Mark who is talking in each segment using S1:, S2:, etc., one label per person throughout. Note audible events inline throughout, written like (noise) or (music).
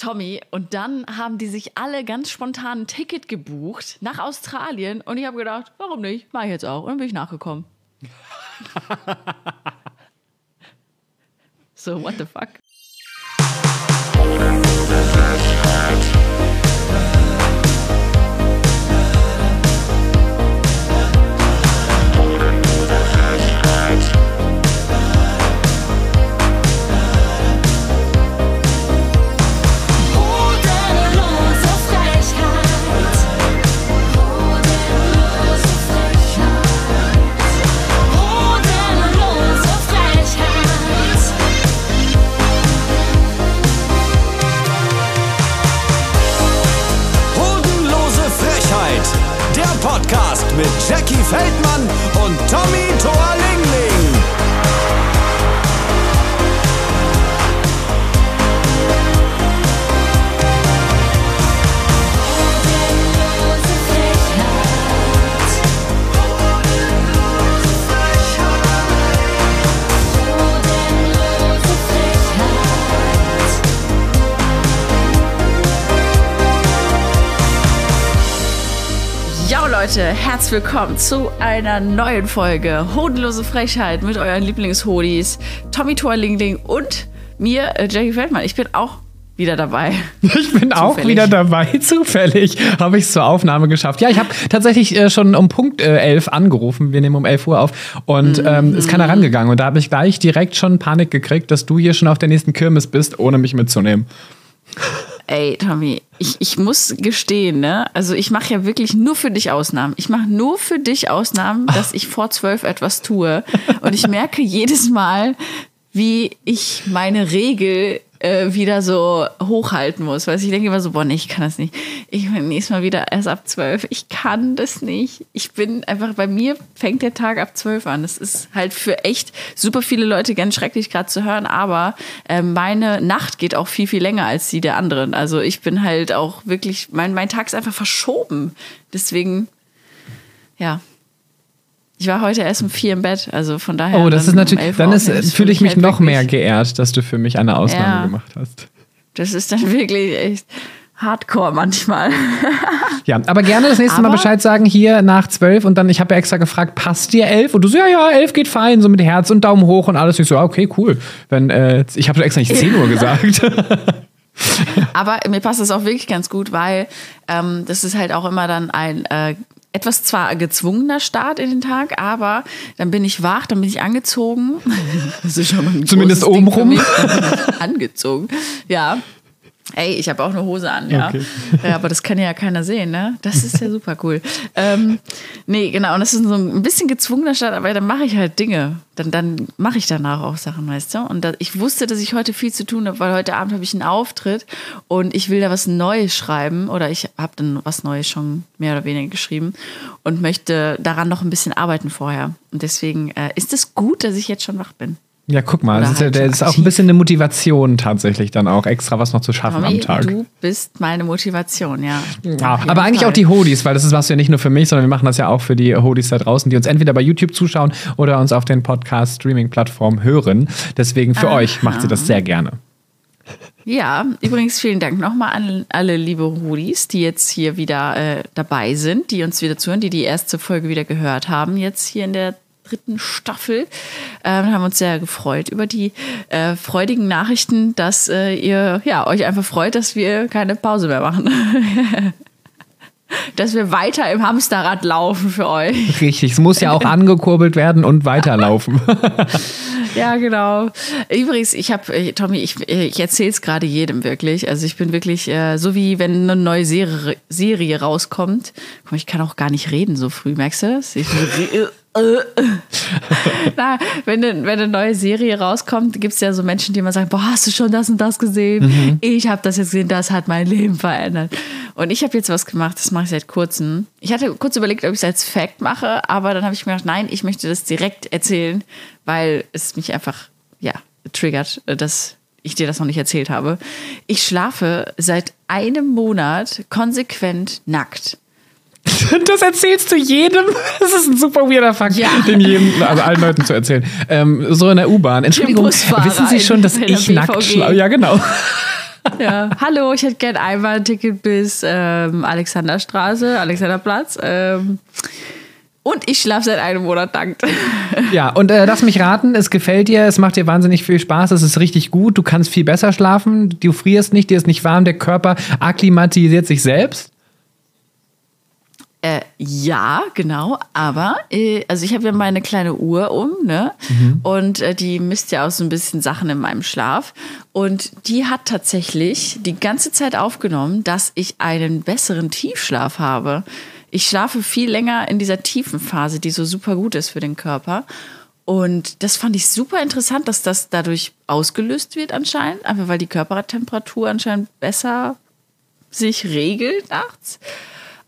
S1: Tommy, und dann haben die sich alle ganz spontan ein Ticket gebucht nach Australien und ich habe gedacht, warum nicht? Mach ich jetzt auch. Und dann bin ich nachgekommen. (laughs) so, what the fuck?
S2: Mit Jackie Feldmann und Tommy Torlingling.
S1: Leute, herzlich willkommen zu einer neuen Folge Hodenlose Frechheit mit euren Lieblingshodis Tommy Torlingling und mir, äh, Jackie Feldmann. Ich bin auch wieder dabei. (laughs)
S3: Ich bin auch
S1: Zufällig.
S3: wieder dabei. (laughs) Zufällig habe ich es zur Aufnahme geschafft. Ja, ich habe tatsächlich äh, schon um Punkt äh, 11 angerufen. Wir nehmen um 11 Uhr auf und ähm, ist keiner rangegangen. Und da habe ich gleich direkt schon Panik gekriegt, dass du hier schon auf der nächsten Kirmes bist, ohne mich mitzunehmen.
S1: Ey, Tommy, ich, ich muss gestehen, ne? Also ich mache ja wirklich nur für dich Ausnahmen. Ich mache nur für dich Ausnahmen, dass ich vor zwölf etwas tue. Und ich merke jedes Mal, wie ich meine Regel äh, wieder so hochhalten muss. Weil ich denke immer so, boah, nee, ich kann das nicht. Ich bin nächstes Mal wieder erst ab zwölf. Ich kann das nicht. Ich bin einfach, bei mir fängt der Tag ab zwölf an. Das ist halt für echt super viele Leute ganz schrecklich gerade zu hören, aber äh, meine Nacht geht auch viel, viel länger als die der anderen. Also ich bin halt auch wirklich, mein, mein Tag ist einfach verschoben. Deswegen, ja. Ich war heute erst um vier im Bett, also von daher.
S3: Oh, das ist natürlich,
S1: um 11
S3: dann ist,
S1: ist
S3: fühle ich mich
S1: halt
S3: noch mehr geehrt, dass du für mich eine Ausnahme
S1: Ja.
S3: gemacht hast.
S1: Das ist dann (laughs) wirklich echt hardcore manchmal. (laughs)
S3: Ja, aber gerne das nächste Mal
S1: Aber-
S3: Bescheid sagen, hier nach zwölf und dann, ich habe ja extra gefragt, passt dir elf? Und du so, ja, ja, elf geht fein, so mit Herz und Daumen hoch und alles. Ich so, okay, cool. Wenn, äh, ich habe extra nicht 10 Uhr (laughs) gesagt.
S1: Aber mir passt das auch wirklich ganz gut, weil ähm, das ist halt auch immer dann ein äh, etwas zwar gezwungener Start in den Tag, aber dann bin ich wach, dann bin ich angezogen. (laughs) Das ist schon mal ein
S3: Zumindest obenrum.
S1: angezogen. Ja. Ey, ich habe auch eine Hose an, ja.
S3: Okay. (laughs)
S1: ja. Aber das kann ja keiner sehen, ne? Das ist ja super cool. ähm, nee, genau. Und das ist so ein bisschen gezwungener Start, aber dann mache ich halt Dinge. Dann, dann mache ich danach auch Sachen, weißt du? Und da, ich wusste, dass ich heute viel zu tun habe, weil heute Abend habe ich einen Auftritt und ich will da was Neues schreiben oder ich habe dann was Neues schon mehr oder weniger geschrieben und möchte daran noch ein bisschen arbeiten vorher. Und deswegen äh, ist es gut, dass ich jetzt schon wach bin.
S3: Ja, guck mal, das ist, ja,
S1: halt
S3: der
S1: schon
S3: ist auch ein bisschen eine Motivation tatsächlich dann auch, extra was noch zu schaffen
S1: Tommy,
S3: am Tag.
S1: du bist meine Motivation, ja.
S3: Ja, aber eigentlich
S1: Fall.
S3: auch die Hodis, weil das ist was ja nicht nur für mich, sondern wir machen das ja auch für die Hodis da draußen, die uns entweder bei YouTube zuschauen oder uns auf den Podcast-Streaming-Plattformen hören. Deswegen für euch macht sie das sehr gerne.
S1: Ja, übrigens vielen Dank nochmal an alle liebe Rudis, die jetzt hier wieder äh, dabei sind, die uns wieder zuhören, die die erste Folge wieder gehört haben, jetzt hier in der dritten Staffel. Ähm, haben uns sehr gefreut über die äh, freudigen Nachrichten, dass äh, ihr ja, euch einfach freut, dass wir keine Pause mehr machen. (laughs) dass wir weiter im Hamsterrad laufen für euch.
S3: Richtig, es muss ja auch angekurbelt werden und weiterlaufen. (laughs) (laughs)
S1: Ja, genau. Übrigens, ich habe, äh, Tommy, ich, äh, ich erzähle es gerade jedem wirklich. Also ich bin wirklich äh, so wie wenn eine neue Serie, Serie rauskommt. Guck mal, ich kann auch gar nicht reden so früh, merkst du das? Ich, äh, (laughs) Na, wenn, eine, wenn eine neue Serie rauskommt, gibt es ja so Menschen, die immer sagen, boah, hast du schon das und das gesehen? Ich habe das jetzt gesehen, das hat mein Leben verändert. Und ich habe jetzt was gemacht, das mache ich seit kurzem. Ich hatte kurz überlegt, ob ich es als Fact mache, aber dann habe ich mir gedacht, nein, ich möchte das direkt erzählen, weil es mich einfach, ja, triggert, dass ich dir das noch nicht erzählt habe. Ich schlafe seit einem Monat konsequent nackt. (laughs)
S3: Das erzählst du jedem. Das ist ein super weirder Fakt,
S1: Ja.
S3: den jedem, also allen Leuten zu erzählen. Ähm, so in der U-Bahn. Entschuldigung, wissen Sie schon, dass ich nackt schlafe? Ja, genau. (laughs)
S1: Ja. Hallo, ich hätte gern einmal ein Ticket bis ähm, Alexanderstraße, Alexanderplatz. Ähm, und ich schlafe seit einem Monat nackt. (laughs)
S3: Ja, und äh, lass mich raten, es gefällt dir, es macht dir wahnsinnig viel Spaß, es ist richtig gut, du kannst viel besser schlafen, du frierst nicht, dir ist nicht warm, der Körper akklimatisiert sich selbst.
S1: Äh, ja, genau, aber äh, also ich habe ja meine kleine Uhr um, ne? Und äh, die misst ja auch so ein bisschen Sachen in meinem Schlaf. Und die hat tatsächlich die ganze Zeit aufgenommen, dass ich einen besseren Tiefschlaf habe. Ich schlafe viel länger in dieser tiefen Phase, die so super gut ist für den Körper. Und das fand ich super interessant, dass das dadurch ausgelöst wird anscheinend, einfach weil die Körpertemperatur anscheinend besser sich regelt nachts.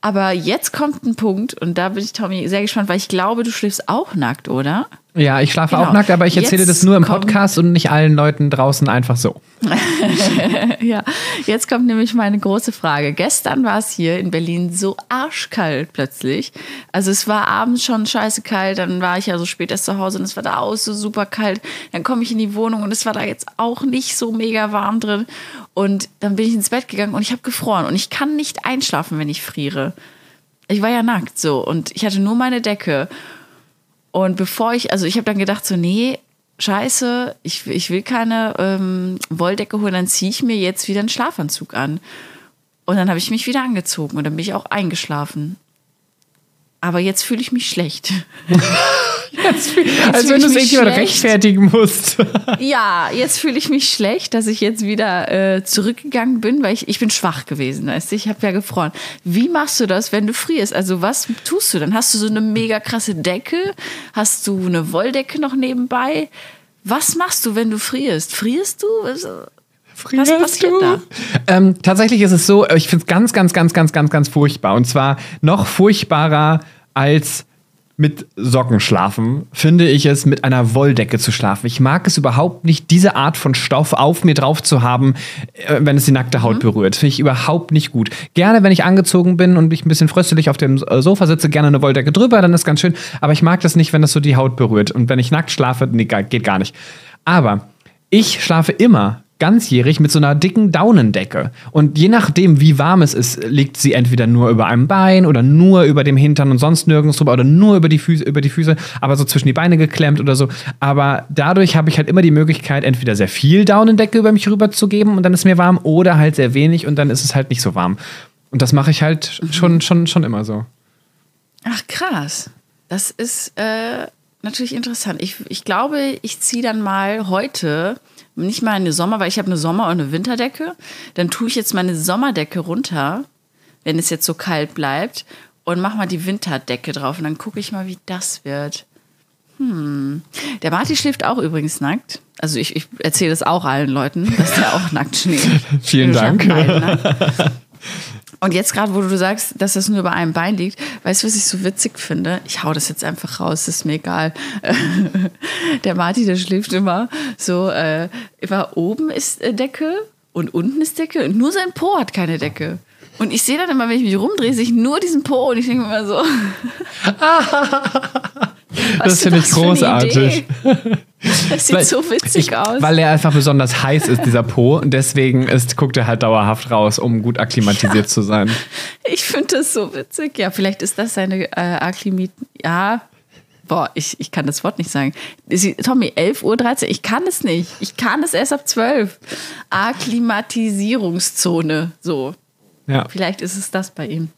S1: Aber jetzt kommt ein Punkt, und da bin ich, Tommy, sehr gespannt, weil ich glaube, du schläfst auch nackt, oder?
S3: Ja, ich schlafe
S1: Genau.
S3: auch nackt, aber ich erzähle
S1: Jetzt
S3: das nur im Podcast und nicht allen Leuten draußen einfach so. (laughs)
S1: Ja, jetzt kommt nämlich meine große Frage. Gestern war es hier in Berlin so arschkalt plötzlich. Also es war abends schon scheiße kalt, dann war ich ja so spät erst zu Hause und es war da auch so super kalt. Dann komme ich in die Wohnung und es war da jetzt auch nicht so mega warm drin. Und dann bin ich ins Bett gegangen und ich habe gefroren und ich kann nicht einschlafen, wenn ich friere. Ich war ja nackt so und ich hatte nur meine Decke. Und bevor ich, also ich habe dann gedacht, so, nee, scheiße, ich, ich will keine ähm, Wolldecke holen, dann ziehe ich mir jetzt wieder einen Schlafanzug an. Und dann habe ich mich wieder angezogen und dann bin ich auch eingeschlafen. Aber jetzt fühle ich mich schlecht. (laughs)
S3: Als
S1: fühl
S3: wenn
S1: ich
S3: du es irgendjemand rechtfertigen musst. (laughs)
S1: Ja, jetzt fühle ich mich schlecht, dass ich jetzt wieder äh, zurückgegangen bin, weil ich, ich bin schwach gewesen. Weißt du? Ich habe ja gefroren. Wie machst du das, wenn du frierst? Also was tust du? Dann hast du so eine mega krasse Decke? Hast du eine Wolldecke noch nebenbei? Was machst du, wenn du frierst? Frierst du? Was passiert da?
S3: Ähm, tatsächlich ist es so, ich finde es ganz, ganz, ganz, ganz, ganz, ganz furchtbar. Und zwar noch furchtbarer als mit Socken schlafen, finde ich es, mit einer Wolldecke zu schlafen. Ich mag es überhaupt nicht, diese Art von Stoff auf mir drauf zu haben, äh, wenn es die nackte Haut berührt. Finde ich überhaupt nicht gut. Gerne, wenn ich angezogen bin und ich ein bisschen fröstelig auf dem äh, Sofa sitze, gerne eine Wolldecke drüber, dann ist ganz schön. Aber ich mag das nicht, wenn das so die Haut berührt. Und wenn ich nackt schlafe, nee, geht gar nicht. Aber ich schlafe immer ganzjährig mit so einer dicken Daunendecke. Und je nachdem, wie warm es ist, liegt sie entweder nur über einem Bein oder nur über dem Hintern und sonst nirgends drüber oder nur über die Füße, über die Füße, aber so zwischen die Beine geklemmt oder so. Aber dadurch habe ich halt immer die Möglichkeit, entweder sehr viel Daunendecke über mich rüber zu geben und dann ist mir warm oder halt sehr wenig und dann ist es halt nicht so warm. Und das mache ich halt schon, schon, schon immer so.
S1: Ach krass. Das ist äh, natürlich interessant. Ich, ich glaube, ich ziehe dann mal heute nicht mal eine Sommer, weil ich habe eine Sommer- und eine Winterdecke. Dann tue ich jetzt meine Sommerdecke runter, wenn es jetzt so kalt bleibt, und mache mal die Winterdecke drauf. Und dann gucke ich mal, wie das wird. Hm. Der Marty schläft auch übrigens nackt. Also ich, ich erzähle das auch allen Leuten, dass der auch nackt schläft. (laughs)
S3: Vielen Dank. (laughs)
S1: Und jetzt gerade, wo du sagst, dass das nur über einem Bein liegt, weißt du, was ich so witzig finde? Ich hau das jetzt einfach raus, ist mir egal. (laughs) Der Martin, der schläft immer so, äh, immer oben ist äh, Decke und unten ist Decke und nur sein Po hat keine Decke. Und ich sehe dann immer, wenn ich mich rumdrehe, sehe ich nur diesen Po und ich denke immer so. (laughs)
S3: Das
S1: was ist
S3: finde ich großartig.
S1: Das sieht
S3: Weil-
S1: so witzig
S3: ich,
S1: aus.
S3: Weil er einfach besonders heiß ist, dieser Po. Und deswegen ist, guckt er halt dauerhaft raus, um gut akklimatisiert zu sein. (laughs)
S1: Ich finde das so witzig. Ja, vielleicht ist das seine äh, Akklimit. Ja. Boah, ich, ich kann das Wort nicht sagen. Sie, Tommy, 11.13 Uhr, ich kann es nicht. Ich kann es erst ab 12. Akklimatisierungszone. So.
S3: Ja.
S1: Vielleicht ist es das bei ihm.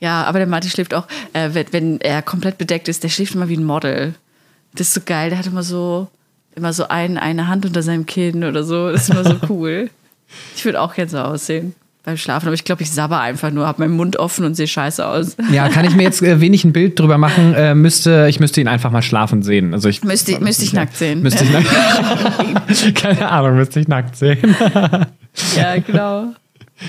S1: Ja, aber der Martin schläft auch, äh, wenn, wenn er komplett bedeckt ist, der schläft immer wie ein Model. Das ist so geil. Der hat immer so, immer so ein, eine Hand unter seinem Kinn oder so. Das ist immer so (laughs) cool. Ich würde auch gerne so aussehen beim Schlafen, aber ich glaube, ich sabber einfach nur, habe meinen Mund offen und sehe scheiße aus.
S3: Ja, kann ich mir jetzt äh, wenig ein Bild drüber machen? Äh, müsste, ich müsste ihn einfach mal schlafen sehen. Also ich,
S1: Müsste, müsste ich nackt sehen.
S3: Müsste ich nackt (laughs) (laughs) Keine Ahnung, müsste ich nackt sehen.
S1: Ja, genau.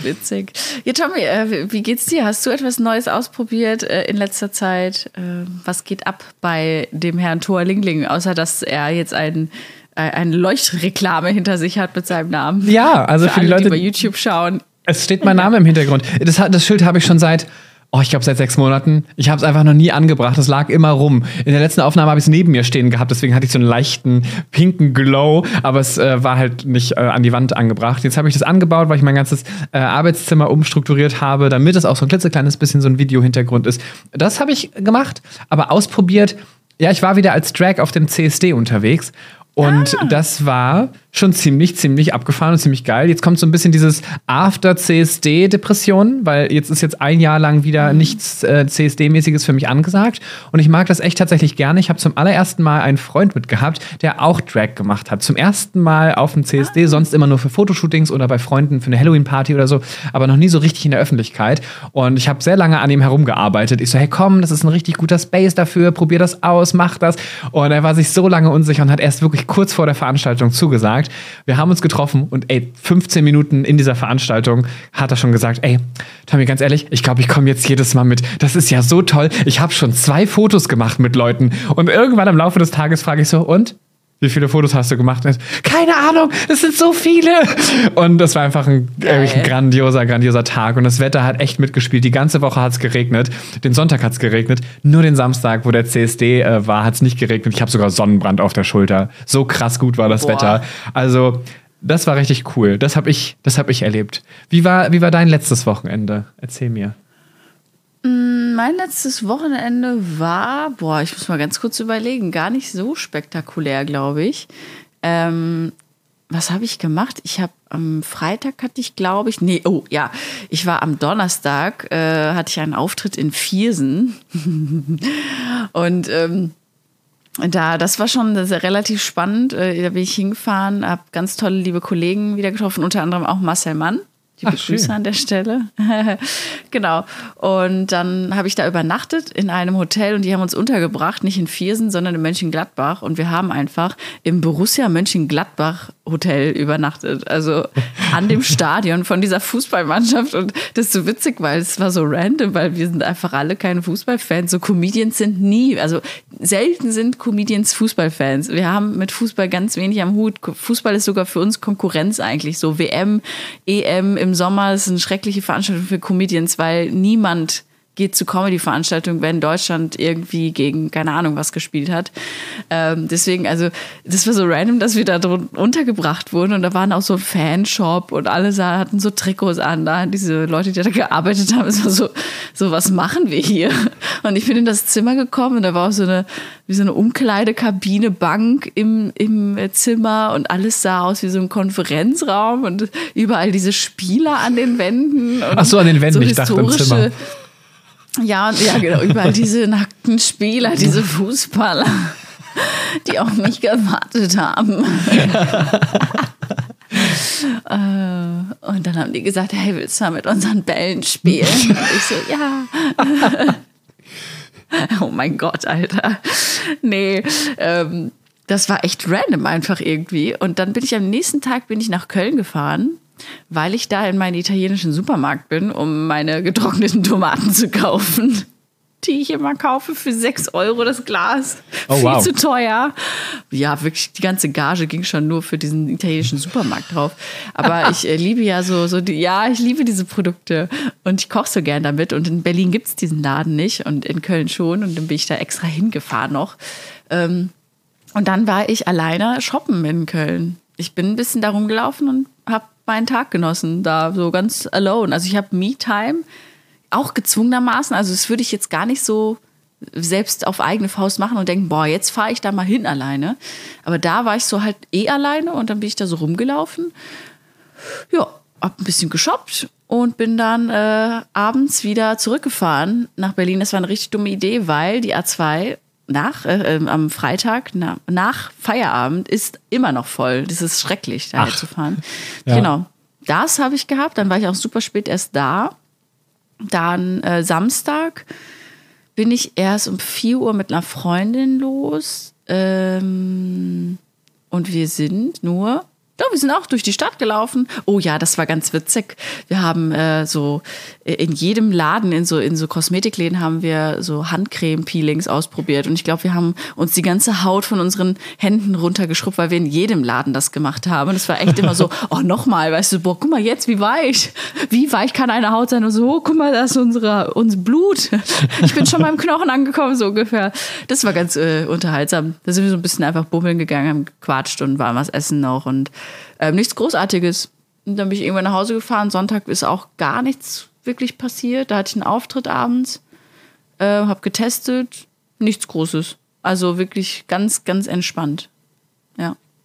S1: Witzig. Ja, Tommy, äh, wie- geht's dir? Hast du etwas Neues ausprobiert äh, in letzter Zeit? Äh, was geht ab bei dem Herrn Thor Lingling, außer dass er jetzt ein, äh, eine Leuchtreklame hinter sich hat mit seinem Namen?
S3: Ja, also für, die
S1: alle,
S3: Leute,
S1: die bei YouTube schauen.
S3: es steht mein Name im Hintergrund. Das, das Schild habe ich schon seit, Oh, ich glaube seit sechs Monaten. Ich habe es einfach noch nie angebracht. Es lag immer rum. In der letzten Aufnahme habe ich es neben mir stehen gehabt, deswegen hatte ich so einen leichten pinken Glow, aber es äh, war halt nicht äh, an die Wand angebracht. Jetzt habe ich das angebaut, weil ich mein ganzes äh, Arbeitszimmer umstrukturiert habe, damit es auch so ein klitzekleines bisschen so ein Videohintergrund ist. Das habe ich gemacht, aber ausprobiert. Ja, ich war wieder als Drag auf dem CSD unterwegs und das war schon ziemlich, ziemlich abgefahren und ziemlich geil. Jetzt kommt so ein bisschen dieses After-CSD-Depression, weil jetzt ist jetzt ein Jahr lang wieder nichts äh, CSD-mäßiges für mich angesagt. Und ich mag das echt tatsächlich gerne. Ich habe zum allerersten Mal einen Freund mitgehabt, der auch Drag gemacht hat. Zum ersten Mal auf dem CSD, sonst immer nur für Fotoshootings oder bei Freunden für eine Halloween-Party oder so, aber noch nie so richtig in der Öffentlichkeit. Und ich habe sehr lange an ihm herumgearbeitet. Ich so, hey komm, das ist ein richtig guter Space dafür, probier das aus, mach das. Und er war sich so lange unsicher und hat erst wirklich kurz vor der Veranstaltung zugesagt. Wir haben uns getroffen und ey, 15 Minuten in dieser Veranstaltung hat er schon gesagt, ey, Tommy, ganz ehrlich, ich glaube, ich komme jetzt jedes Mal mit. Das ist ja so toll. Ich habe schon zwei Fotos gemacht mit Leuten. Und irgendwann im Laufe des Tages frage ich so, und? Wie viele Fotos hast du gemacht? Keine Ahnung, es sind so viele. Und das war einfach ein, ein grandioser, grandioser Tag. Und das Wetter hat echt mitgespielt. Die ganze Woche hat es geregnet. Den Sonntag hat es geregnet. Nur den Samstag, wo der CSD äh, war, hat es nicht geregnet. Ich habe sogar Sonnenbrand auf der Schulter. So krass gut war das
S1: Boah.
S3: Wetter. Also, das war richtig cool. Das habe ich, das hab ich erlebt. Wie war, wie war dein letztes Wochenende? Erzähl mir.
S1: Mein letztes Wochenende war, boah, ich muss mal ganz kurz überlegen, gar nicht so spektakulär, glaube ich. Ähm, was habe ich gemacht? Ich habe am Freitag hatte ich, glaube ich, nee, oh ja, ich war am Donnerstag, äh, hatte ich einen Auftritt in Viersen. (laughs) Und ähm, da, das war schon relativ spannend. Äh, Da bin ich hingefahren, habe ganz tolle, liebe Kollegen wieder getroffen, unter anderem auch Marcel Mann. Liebe
S3: Ach, schön.
S1: Grüße an der Stelle. (laughs) genau. Und dann habe ich da übernachtet in einem Hotel und die haben uns untergebracht, nicht in Viersen, sondern in Mönchengladbach. Und wir haben einfach im Borussia Mönchengladbach Hotel übernachtet. Also an dem (laughs) Stadion von dieser Fußballmannschaft. Und das ist so witzig, weil es war so random, weil wir sind einfach alle keine Fußballfans. So Comedians sind nie, also selten sind Comedians Fußballfans. Wir haben mit Fußball ganz wenig am Hut. Fußball ist sogar für uns Konkurrenz eigentlich. So WM, EM im Sommer. Ist eine schreckliche Veranstaltung für Comedians, weil niemand geht zu Comedy-Veranstaltungen, wenn Deutschland irgendwie gegen, keine Ahnung, was gespielt hat. Ähm, deswegen, also, das war so random, dass wir da untergebracht wurden und da waren auch so ein Fanshop und alle sah, hatten so Trikots an, da diese Leute, die da gearbeitet haben, (laughs) es war so, so, was machen wir hier? Und ich bin in das Zimmer gekommen und da war auch so eine, wie so eine Umkleidekabine, Bank im, im Zimmer und alles sah aus wie so ein Konferenzraum und überall diese Spieler an den Wänden.
S3: Ach so, an den Wänden, ich dachte im Zimmer.
S1: Ja, ja, genau. Überall diese nackten Spieler, diese Fußballer, die auf mich gewartet haben. (laughs) Äh, und dann haben die gesagt, hey, willst du mal mit unseren Bällen spielen? (laughs) Und ich so, ja. (laughs) Oh mein Gott, Alter. Nee, ähm, das war echt random einfach irgendwie. Und dann bin ich am nächsten Tag bin ich nach Köln gefahren, weil ich da in meinen italienischen Supermarkt bin, um meine getrockneten Tomaten zu kaufen. (laughs) Die ich immer kaufe für 6 Euro das Glas.
S3: Oh,
S1: Viel
S3: wow.
S1: zu teuer. Ja, wirklich, die ganze Gage ging schon nur für diesen italienischen Supermarkt drauf. Aber (laughs) ich äh, liebe ja so, so die, ja, ich liebe diese Produkte und ich koche so gern damit. Und in Berlin gibt es diesen Laden nicht und in Köln schon. Und dann bin ich da extra hingefahren noch. Ähm, und dann war ich alleine shoppen in Köln. Ich bin ein bisschen da rumgelaufen und habe meinen Tag genossen, da so ganz alone. Also ich habe Me-Time, auch gezwungenermaßen. Also das würde ich jetzt gar nicht so selbst auf eigene Faust machen und denken, boah, jetzt fahre ich da mal hin alleine. Aber da war ich so halt eh alleine und dann bin ich da so rumgelaufen. Ja, hab ein bisschen geshoppt und bin dann äh, abends wieder zurückgefahren nach Berlin. Das war eine richtig dumme Idee, weil die A2 nach, äh, ähm, am Freitag na, nach Feierabend ist immer noch voll. Das ist schrecklich,
S3: Ach.
S1: zu fahren. (laughs)
S3: Ja.
S1: Genau. Das habe ich gehabt. Dann war ich auch super spät erst da. Dann äh, Samstag bin ich erst um 4 Uhr mit einer Freundin los. Ähm, und wir sind nur Doch, wir sind auch durch die Stadt gelaufen. Oh ja, das war ganz witzig. Wir haben äh, so äh, in jedem Laden, in so, in so Kosmetikläden, haben wir so Handcreme-Peelings ausprobiert. Und ich glaube, wir haben uns die ganze Haut von unseren Händen runtergeschrubbt, weil wir in jedem Laden das gemacht haben. Und es war echt immer so, (laughs) oh, nochmal, weißt du, boah, guck mal jetzt, wie weich. Wie weich kann eine Haut sein? Und so, oh, guck mal, da ist unsere, unser Blut. Ich bin schon beim Knochen angekommen, so ungefähr. Das war ganz äh, unterhaltsam. Da sind wir so ein bisschen einfach bummeln gegangen, haben gequatscht und waren was essen noch und ähm, nichts Großartiges. Und dann bin ich irgendwann nach Hause gefahren. Sonntag ist auch gar nichts wirklich passiert. Da hatte ich einen Auftritt abends, äh, habe getestet, nichts Großes. Also wirklich ganz, ganz entspannt.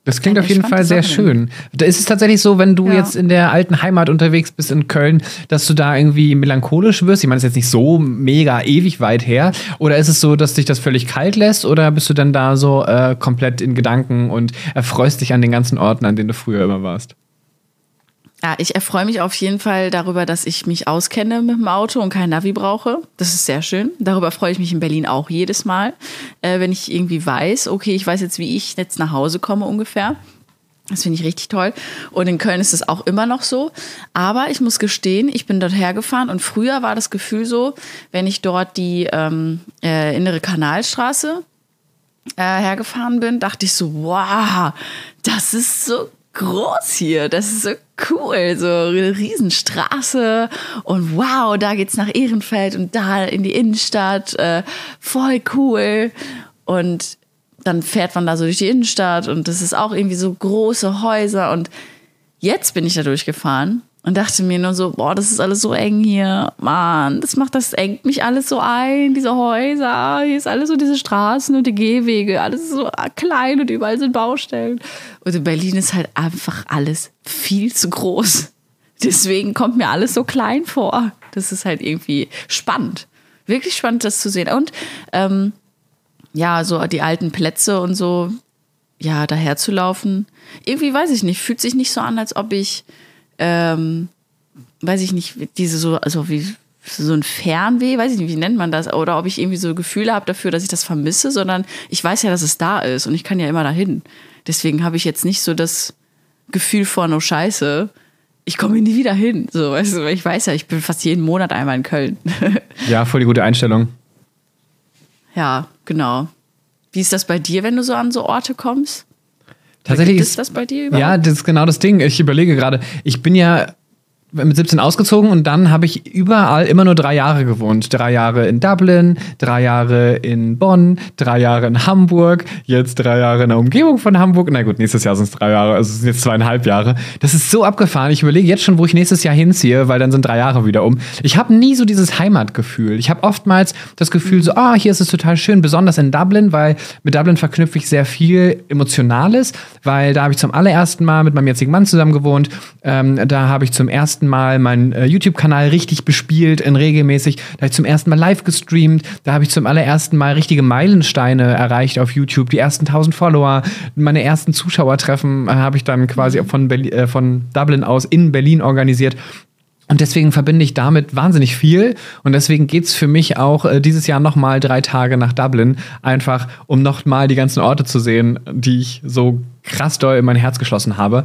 S3: Das klingt auf jeden Fall sehr schön. Da ist es tatsächlich so, wenn du
S1: Ja.
S3: jetzt in der alten Heimat unterwegs bist in Köln, dass du da irgendwie melancholisch wirst? Ich meine, das ist jetzt nicht so mega ewig weit her. Oder ist es so, dass dich das völlig kalt lässt? Oder bist du dann da so äh, komplett in Gedanken und erfreust dich an den ganzen Orten, an denen du früher immer warst?
S1: Ja, ich erfreue mich auf jeden Fall darüber, dass ich mich auskenne mit dem Auto und kein Navi brauche. Das ist sehr schön. Darüber freue ich mich in Berlin auch jedes Mal, äh, wenn ich irgendwie weiß, okay, ich weiß jetzt, wie ich jetzt nach Hause komme ungefähr. Das finde ich richtig toll. Und in Köln ist es auch immer noch so. Aber ich muss gestehen, ich bin dort hergefahren und früher war das Gefühl so, wenn ich dort die ähm, äh, innere Kanalstraße äh, hergefahren bin, dachte ich so, wow, das ist so groß hier, das ist so cool, so eine Riesenstraße. Und wow, da geht's nach Ehrenfeld und da in die Innenstadt, äh, voll cool. Und dann fährt man da so durch die Innenstadt und das ist auch irgendwie so große Häuser. Und jetzt bin ich da durchgefahren und dachte mir nur so, boah, das ist alles so eng hier. Mann, das macht, das engt mich alles so ein, diese Häuser, hier ist alles so diese Straßen und die Gehwege, alles so klein und überall sind Baustellen. Und in Berlin ist halt einfach alles viel zu groß. Deswegen kommt mir alles so klein vor. Das ist halt irgendwie spannend. Wirklich spannend, das zu sehen. Und ähm, ja, so die alten Plätze und so, ja, daher zu laufen. Irgendwie weiß ich nicht, fühlt sich nicht so an, als ob ich, ähm, weiß ich nicht, diese so, also wie so ein Fernweh, weiß ich nicht, wie nennt man das, oder ob ich irgendwie so Gefühle habe dafür, dass ich das vermisse, sondern ich weiß ja, dass es da ist und ich kann ja immer dahin. Deswegen habe ich jetzt nicht so das Gefühl von, oh Scheiße, ich komme nie wieder hin. So, weißt du, ich weiß ja, ich bin fast jeden Monat einmal in Köln. (laughs)
S3: Ja, voll die gute Einstellung.
S1: ja, genau. Wie ist das bei dir, wenn du so an so Orte kommst?
S3: Tatsächlich ist
S1: das bei dir überhaupt?
S3: Ja, das ist genau das Ding. Ich überlege gerade, ich bin ja mit 17 ausgezogen und dann habe ich überall immer nur drei Jahre gewohnt. Drei Jahre in Dublin, drei Jahre in Bonn, drei Jahre in Hamburg, jetzt drei Jahre in der Umgebung von Hamburg. Na gut, nächstes Jahr sind es drei Jahre, also sind jetzt zweieinhalb Jahre. Das ist so abgefahren. Ich überlege jetzt schon, wo ich nächstes Jahr hinziehe, weil dann sind drei Jahre wieder um. Ich habe nie so dieses Heimatgefühl. Ich habe oftmals das Gefühl so, ah, hier ist es total schön, besonders in Dublin, weil mit Dublin verknüpfe ich sehr viel Emotionales, weil da habe ich zum allerersten Mal mit meinem jetzigen Mann zusammen gewohnt. Ähm, da habe ich zum ersten Mal meinen äh, YouTube-Kanal richtig bespielt, in regelmäßig. Da habe ich zum ersten Mal live gestreamt. Da habe ich zum allerersten Mal richtige Meilensteine erreicht auf YouTube. Die ersten 1000 Follower, meine ersten Zuschauertreffen äh, habe ich dann quasi von, Berli äh, von Dublin aus in Berlin organisiert. Und deswegen verbinde ich damit wahnsinnig viel. Und deswegen geht's für mich auch äh, dieses Jahr nochmal drei Tage nach Dublin, einfach um nochmal die ganzen Orte zu sehen, die ich so krass doll in mein Herz geschlossen habe.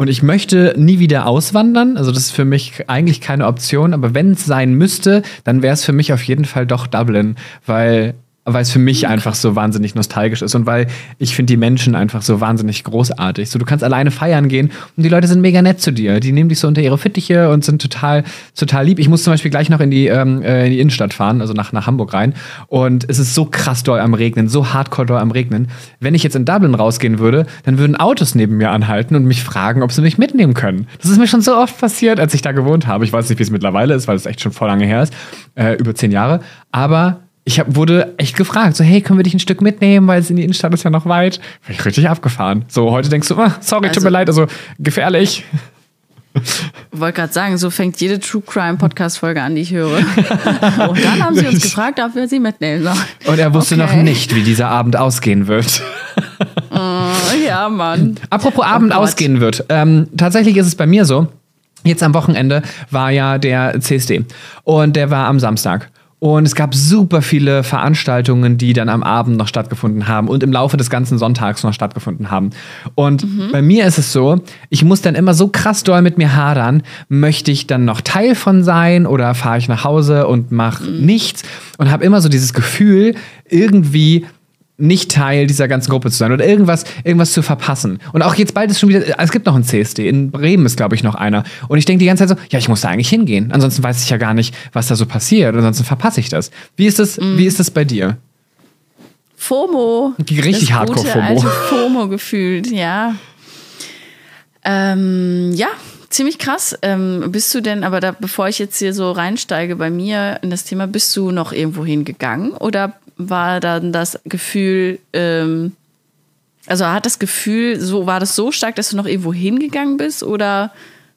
S3: Und ich möchte nie wieder auswandern. Also das ist für mich eigentlich keine Option. Aber wenn es sein müsste, dann wäre es für mich auf jeden Fall doch Dublin, weil weil es für mich einfach so wahnsinnig nostalgisch ist und weil ich finde die Menschen einfach so wahnsinnig großartig. So, du kannst alleine feiern gehen und die Leute sind mega nett zu dir. Die nehmen dich so unter ihre Fittiche und sind total, total lieb. Ich muss zum Beispiel gleich noch in die, ähm, äh, in die Innenstadt fahren, also nach, nach Hamburg rein. Und es ist so krass doll am Regnen, so hardcore doll am Regnen. Wenn ich jetzt in Dublin rausgehen würde, dann würden Autos neben mir anhalten und mich fragen, ob sie mich mitnehmen können. Das ist mir schon so oft passiert, als ich da gewohnt habe. Ich weiß nicht, wie es mittlerweile ist, weil es echt schon voll lange her ist. Äh, über zehn Jahre. Aber ich hab, wurde echt gefragt, so, hey, können wir dich ein Stück mitnehmen, weil es in die Innenstadt ist ja noch weit. War ich richtig abgefahren. So, heute denkst du, ah, sorry, tut
S1: Also-
S3: mir leid, also gefährlich.
S1: wollte gerade sagen, so fängt jede True Crime Podcast Folge an, die ich höre. (laughs) Und dann haben sie uns gefragt, ob wir sie mitnehmen sollen.
S3: Und er wusste
S1: Okay.
S3: noch nicht, wie dieser Abend ausgehen wird.
S1: Oh, ja, Mann.
S3: Apropos Abend
S1: Gott.
S3: ausgehen wird. Ähm, tatsächlich ist es bei mir so, jetzt am Wochenende war ja der CSD und der war am Samstag. Und es gab super viele Veranstaltungen, die dann am Abend noch stattgefunden haben und im Laufe des ganzen Sonntags noch stattgefunden haben. Und bei mir ist es so, ich muss dann immer so krass doll mit mir hadern, möchte ich dann noch Teil von sein oder fahre ich nach Hause und mache nichts? Und habe immer so dieses Gefühl, irgendwie nicht Teil dieser ganzen Gruppe zu sein oder irgendwas, irgendwas zu verpassen. Und auch jetzt bald ist schon wieder, es gibt noch einen CSD, in Bremen ist, glaube ich, noch einer. Und ich denke die ganze Zeit so, ja, ich muss da eigentlich hingehen. Ansonsten weiß ich ja gar nicht, was da so passiert. Ansonsten verpasse ich das. Wie ist das, wie ist das bei dir?
S1: FOMO.
S3: Richtig
S1: das
S3: Hardcore
S1: gute
S3: FOMO.
S1: FOMO gefühlt, ja. Ähm, ja, ziemlich krass. Ähm, bist du denn, aber da, bevor ich jetzt hier so reinsteige bei mir in das Thema, bist du noch irgendwo hingegangen oder war dann das Gefühl, ähm, also hat das Gefühl, so war das so stark, dass du noch irgendwo hingegangen bist oder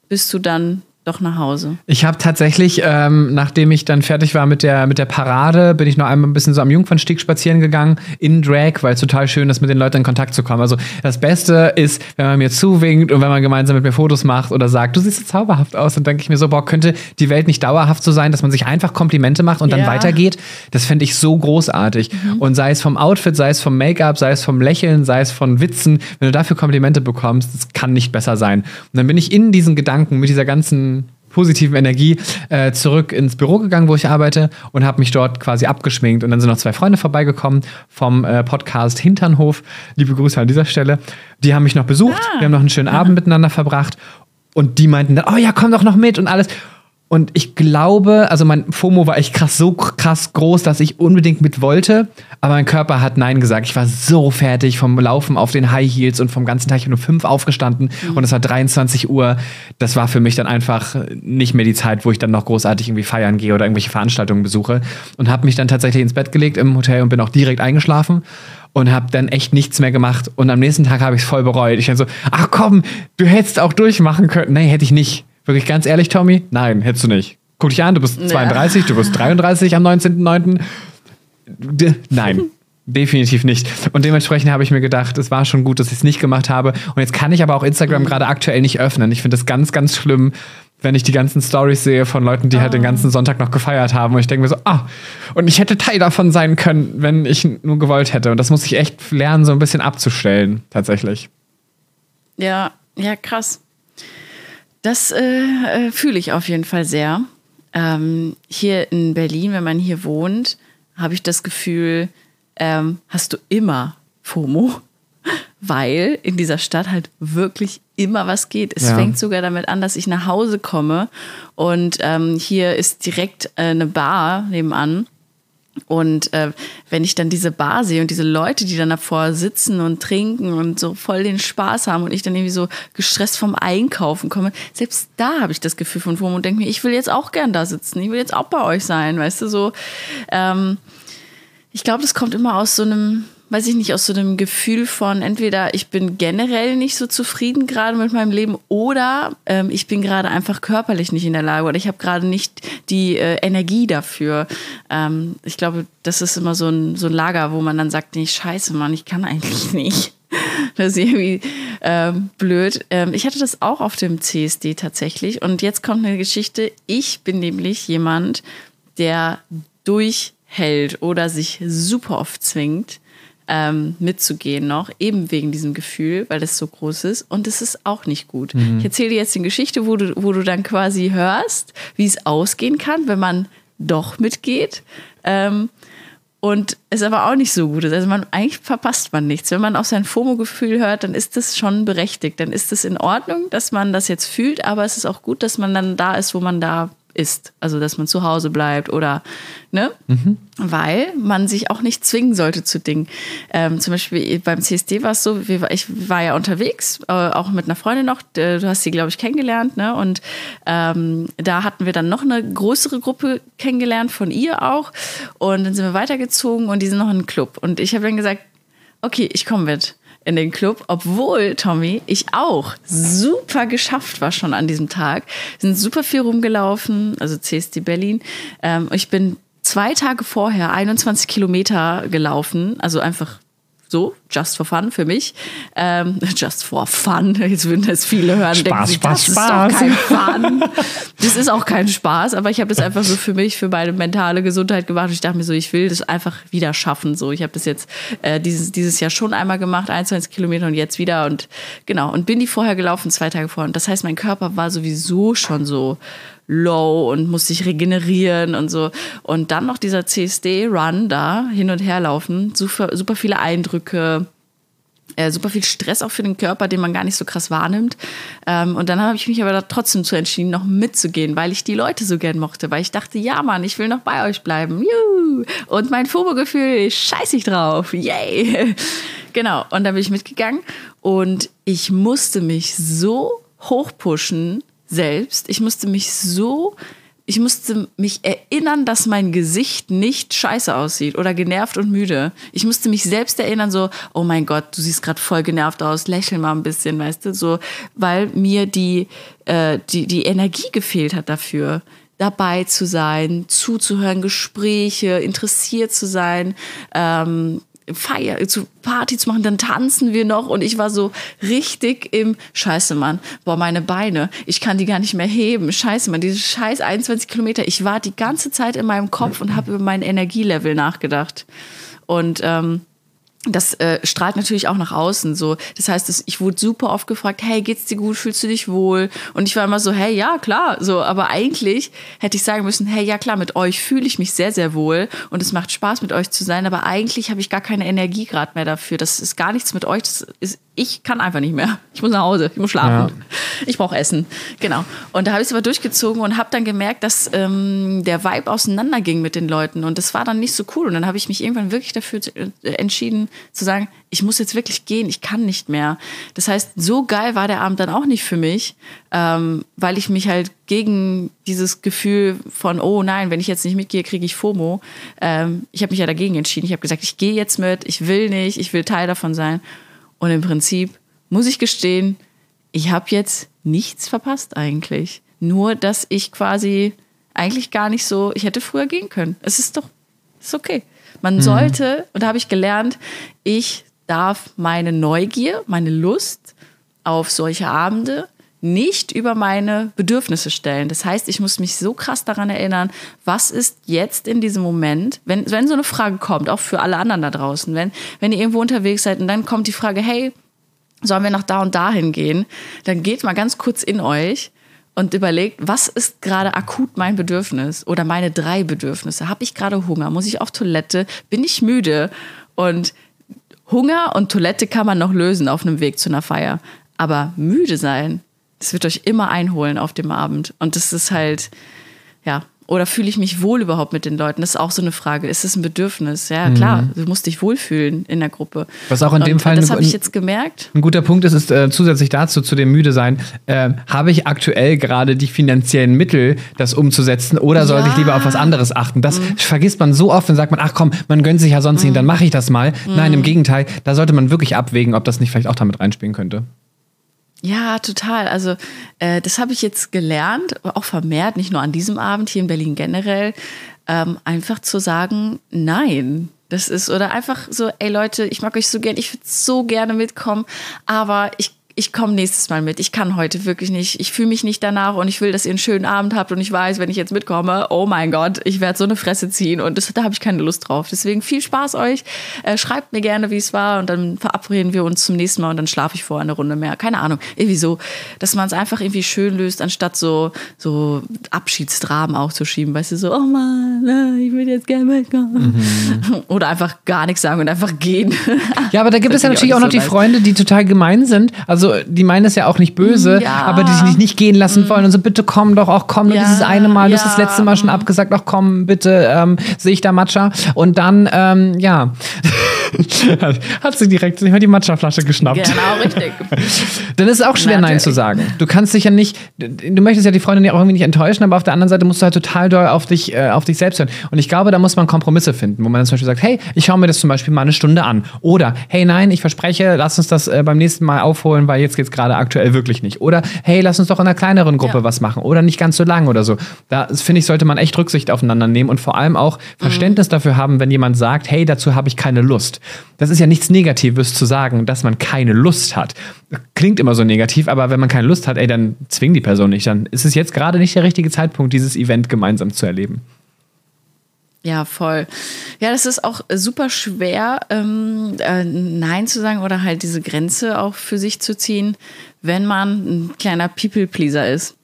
S1: bist du dann doch nach Hause?
S3: Ich habe tatsächlich, ähm, nachdem ich dann fertig war mit der, mit der Parade, bin ich noch einmal ein bisschen so am Jungfernstieg spazieren gegangen, in Drag, weil es total schön ist, mit den Leuten in Kontakt zu kommen. Also das Beste ist, wenn man mir zuwinkt und wenn man gemeinsam mit mir Fotos macht oder sagt, du siehst so zauberhaft aus, dann denke ich mir so, boah, könnte die Welt nicht dauerhaft so sein, dass man sich einfach Komplimente macht und dann
S1: Ja.
S3: weitergeht. Das fände ich so großartig. Und sei es vom Outfit, sei es vom Make-up, sei es vom Lächeln, sei es von Witzen, wenn du dafür Komplimente bekommst, das kann nicht besser sein. Und dann bin ich in diesen Gedanken mit dieser ganzen positiven Energie äh, zurück ins Büro gegangen, wo ich arbeite und habe mich dort quasi abgeschminkt. Und dann sind noch zwei Freunde vorbeigekommen vom äh, Podcast Hinternhof. Liebe Grüße an dieser Stelle. Die haben mich noch besucht. Wir haben noch einen schönen Abend (laughs) miteinander verbracht. Und die meinten dann, oh ja, komm doch noch mit und alles. Und ich glaube, also mein FOMO war echt krass, so krass groß, dass ich unbedingt mit wollte. Aber mein Körper hat Nein gesagt. Ich war so fertig vom Laufen auf den High Heels und vom ganzen Tag. Ich bin um fünf aufgestanden und es war 23 Uhr. Das war für mich dann einfach nicht mehr die Zeit, wo ich dann noch großartig irgendwie feiern gehe oder irgendwelche Veranstaltungen besuche. Und habe mich dann tatsächlich ins Bett gelegt im Hotel und bin auch direkt eingeschlafen und habe dann echt nichts mehr gemacht. Und am nächsten Tag habe ich es voll bereut. Ich dann so, ach komm, du hättest auch durchmachen können. Nee, hätte ich nicht. Wirklich ganz ehrlich, Tommy? Nein, hättest du nicht. Guck dich an, du bist 32, du bist 33 am 19.09. D- Nein. (laughs) Definitiv nicht. Und dementsprechend habe ich mir gedacht, es war schon gut, dass ich es nicht gemacht habe. Und jetzt kann ich aber auch Instagram gerade aktuell nicht öffnen. Ich finde das ganz, ganz schlimm, wenn ich die ganzen Stories sehe von Leuten, die halt den ganzen Sonntag noch gefeiert haben. Und ich denke mir so, ah, und ich hätte Teil davon sein können, wenn ich nur gewollt hätte. Und das muss ich echt lernen, so ein bisschen abzustellen, tatsächlich.
S1: Ja, ja, krass. Das äh, äh, fühle ich auf jeden Fall sehr. Ähm, hier in Berlin, wenn man hier wohnt, habe ich das Gefühl, ähm, hast du immer FOMO, (laughs) weil in dieser Stadt halt wirklich immer was geht. Es
S3: Ja.
S1: fängt sogar damit an, dass ich nach Hause komme und ähm, hier ist direkt äh, eine Bar nebenan. Und äh, wenn ich dann diese Bar sehe und diese Leute, die dann davor sitzen und trinken und so voll den Spaß haben und ich dann irgendwie so gestresst vom Einkaufen komme, selbst da habe ich das Gefühl von FOMO und denke mir, ich will jetzt auch gern da sitzen, ich will jetzt auch bei euch sein, weißt du, so. Ähm, ich glaube, das kommt immer aus so einem, weiß ich nicht, aus so einem Gefühl von entweder ich bin generell nicht so zufrieden gerade mit meinem Leben oder ähm, ich bin gerade einfach körperlich nicht in der Lage oder ich habe gerade nicht die äh, Energie dafür. Ähm, ich glaube, das ist immer so ein, so ein Lager, wo man dann sagt, nee, scheiße, Mann, ich kann eigentlich (laughs) nicht. Das ist irgendwie ähm, blöd. Ähm, ich hatte das auch auf dem CSD tatsächlich. Und jetzt kommt eine Geschichte. Ich bin nämlich jemand, der durchhält oder sich super oft zwingt, ähm, mitzugehen noch, eben wegen diesem Gefühl, weil es so groß ist. Und es ist auch nicht gut. Ich erzähle dir jetzt eine Geschichte, wo du, wo du dann quasi hörst, wie es ausgehen kann, wenn man doch mitgeht. Ähm, und es aber auch nicht so gut ist. Also man, eigentlich verpasst man nichts. Wenn man auf sein FOMO-Gefühl hört, dann ist das schon berechtigt. Dann ist es in Ordnung, dass man das jetzt fühlt, aber es ist auch gut, dass man dann da ist, wo man da ist. Also dass man zu Hause bleibt oder ne? Weil man sich auch nicht zwingen sollte zu Dingen. Ähm, zum Beispiel beim CSD war es so, ich war ja unterwegs, äh, auch mit einer Freundin noch, äh, du hast sie, glaube ich, kennengelernt, ne? Und ähm, da hatten wir dann noch eine größere Gruppe kennengelernt, von ihr auch. Und dann sind wir weitergezogen und die sind noch in einem Club. Und ich habe dann gesagt, okay, ich komme mit in den Club, obwohl, Tommy, ich auch super geschafft war schon an diesem Tag. Wir sind super viel rumgelaufen, also CSD Berlin. Ähm, ich bin zwei Tage vorher 21 Kilometer gelaufen, also einfach so, just for fun für mich. Ähm, (laughs) just for fun. Jetzt würden das viele hören.
S3: Spaß,
S1: denken
S3: Spaß,
S1: das
S3: Spaß.
S1: ist doch kein Fun. das ist auch kein Spaß, aber ich habe das einfach so für mich, für meine mentale Gesundheit gemacht. Ich dachte mir so, ich will das einfach wieder schaffen. So, ich habe das jetzt äh, dieses, dieses Jahr schon einmal gemacht, 21 Kilometer und jetzt wieder und genau. Und bin die vorher gelaufen, zwei Tage vorher. Und das heißt, mein Körper war sowieso schon so low und musste sich regenerieren und so. Und dann noch dieser CSD-Run da, hin und her laufen, super, super viele Eindrücke, äh, super viel Stress auch für den Körper, den man gar nicht so krass wahrnimmt. Ähm, und dann habe ich mich aber trotzdem zu entschieden, noch mitzugehen, weil ich die Leute so gern mochte, weil ich dachte, ja Mann, ich will noch bei euch bleiben. Juhu. Und mein FOMO-Gefühl, scheiß ich drauf. Yay. (laughs) Genau. Und dann bin ich mitgegangen und ich musste mich so hochpushen selbst. Ich musste mich so ich musste mich erinnern, dass mein Gesicht nicht scheiße aussieht oder genervt und müde. Ich musste mich selbst erinnern, so, oh mein Gott, du siehst gerade voll genervt aus, lächel mal ein bisschen, weißt du, so, weil mir die, äh, die, die Energie gefehlt hat dafür dabei zu sein, zuzuhören, Gespräche, interessiert zu sein, ähm, Feier, zu Party zu machen, dann tanzen wir noch und ich war so richtig im Scheiße, Mann. Boah, meine Beine, ich kann die gar nicht mehr heben. Scheiße, Mann, diese scheiß 21 Kilometer. Ich war die ganze Zeit in meinem Kopf und habe über mein Energielevel nachgedacht. Und ähm, das äh, strahlt natürlich auch nach außen so. Das heißt, es, ich wurde super oft gefragt, hey, geht's dir gut, fühlst du dich wohl? Und ich war immer so, hey, ja, klar, so. Aber eigentlich hätte ich sagen müssen, hey, ja, klar, mit euch fühle ich mich sehr, sehr wohl und es macht Spaß, mit euch zu sein. Aber eigentlich habe ich gar keine Energie gerade mehr dafür. Das ist gar nichts mit euch. Das ist, ich kann einfach nicht mehr. Ich muss nach Hause, ich muss schlafen. Ich brauche Essen. Genau. Und da habe ich es aber durchgezogen und habe dann gemerkt, dass ähm, der Vibe auseinanderging mit den Leuten. Und das war dann nicht so cool. Und dann habe ich mich irgendwann wirklich dafür äh, entschieden, zu sagen, ich muss jetzt wirklich gehen, ich kann nicht mehr. Das heißt, so geil war der Abend dann auch nicht für mich, ähm, weil ich mich halt gegen dieses Gefühl von, oh nein, wenn ich jetzt nicht mitgehe, kriege ich FOMO. Ähm, ich habe mich ja dagegen entschieden. Ich habe gesagt, ich gehe jetzt mit, ich will nicht, ich will Teil davon sein. Und im Prinzip muss ich gestehen, ich habe jetzt nichts verpasst eigentlich. Nur, dass ich quasi eigentlich gar nicht so, ich hätte früher gehen können. Es ist doch, ist okay. Man sollte, und da habe ich gelernt, ich darf meine Neugier, meine Lust auf solche Abende nicht über meine Bedürfnisse stellen. Das heißt, ich muss mich so krass daran erinnern, was ist jetzt in diesem Moment, wenn, wenn so eine Frage kommt, auch für alle anderen da draußen, wenn, wenn ihr irgendwo unterwegs seid und dann kommt die Frage, hey, sollen wir nach da und dahin gehen, dann geht mal ganz kurz in euch und überlegt, was ist gerade akut mein Bedürfnis oder meine drei Bedürfnisse? Habe ich gerade Hunger? Muss ich auf Toilette? Bin ich müde? Und Hunger und Toilette kann man noch lösen auf einem Weg zu einer Feier. Aber müde sein, das wird euch immer einholen auf dem Abend. Und das ist halt, ja. Oder fühle ich mich wohl überhaupt mit den Leuten? Das ist auch so eine Frage. Ist es ein Bedürfnis? Ja, klar, du musst dich wohlfühlen in der Gruppe.
S3: Was auch in dem
S1: und,
S3: Fall
S1: Das
S3: eine-
S1: habe ich jetzt gemerkt.
S3: Ein guter Punkt ist, ist äh, zusätzlich dazu, zu dem müde sein, äh, habe ich aktuell gerade die finanziellen Mittel, das umzusetzen oder sollte ich
S1: Ja.
S3: lieber auf was anderes achten? Das vergisst man so oft und sagt man, ach komm, man gönnt sich ja sonst nicht, dann mache ich das mal. Nein, im Gegenteil, da sollte man wirklich abwägen, ob das nicht vielleicht auch damit reinspielen könnte.
S1: Ja, total. Also äh, das habe ich jetzt gelernt, auch vermehrt, nicht nur an diesem Abend, hier in Berlin generell, ähm, einfach zu sagen, nein. Das ist, oder einfach so, ey Leute, ich mag euch so gern, ich würde so gerne mitkommen, aber ich ich komme nächstes Mal mit. Ich kann heute wirklich nicht. Ich fühle mich nicht danach und ich will, dass ihr einen schönen Abend habt und ich weiß, wenn ich jetzt mitkomme, oh mein Gott, ich werde so eine Fresse ziehen und das, da habe ich keine Lust drauf. Deswegen viel Spaß euch. Äh, schreibt mir gerne, wie es war und dann verabreden wir uns zum nächsten Mal und dann schlafe ich vor eine Runde mehr. Keine Ahnung. Irgendwie so, dass man es einfach irgendwie schön löst, anstatt so, so Abschiedsdramen auch zu schieben. Weißt du, so, oh Mann, äh, ich will jetzt gerne mitkommen. (laughs) Oder einfach gar nichts sagen und einfach gehen.
S3: Ja, aber da gibt es ja natürlich auch noch die
S1: so nice.
S3: Freunde, die total gemein sind. Also die meinen es ja auch nicht böse,
S1: Mm, Ja.
S3: Aber die sich nicht gehen lassen wollen und so, bitte komm doch auch, komm nur
S1: Ja,
S3: dieses eine Mal. Du hast das letzte Mal schon abgesagt, auch komm, bitte, ähm, sehe ich da Matcha. Und dann, ähm, ja, hat sie direkt sich mal die Matcha-Flasche geschnappt.
S1: genau, richtig. (laughs)
S3: Dann ist es auch schwer,
S1: Na,
S3: Nein zu
S1: natürlich.
S3: sagen. Du kannst dich ja nicht, du möchtest ja die Freundin ja auch irgendwie nicht enttäuschen, aber auf der anderen Seite musst du halt total doll auf dich, äh, auf dich selbst hören. Und ich glaube, da muss man Kompromisse finden, wo man dann zum Beispiel sagt, hey, ich schaue mir das zum Beispiel mal eine Stunde an. Oder, hey, nein, ich verspreche, lass uns das äh, beim nächsten Mal aufholen, weil jetzt geht's gerade aktuell wirklich nicht. Oder, hey, lass uns doch in einer kleineren Gruppe
S1: Ja.
S3: was machen. Oder nicht ganz so lang oder so. Da finde ich, sollte man echt Rücksicht aufeinander nehmen und vor allem auch Verständnis dafür haben, wenn jemand sagt, hey, dazu habe ich keine Lust. Das ist ja nichts Negatives zu sagen, dass man keine Lust hat. Klingt immer so negativ, aber wenn man keine Lust hat, ey, dann zwing die Person nicht. Dann ist es jetzt gerade nicht der richtige Zeitpunkt, dieses Event gemeinsam zu erleben.
S1: Ja, voll. Ja, das ist auch super schwer, ähm, äh, Nein zu sagen oder halt diese Grenze auch für sich zu ziehen, wenn man ein kleiner People-Pleaser ist.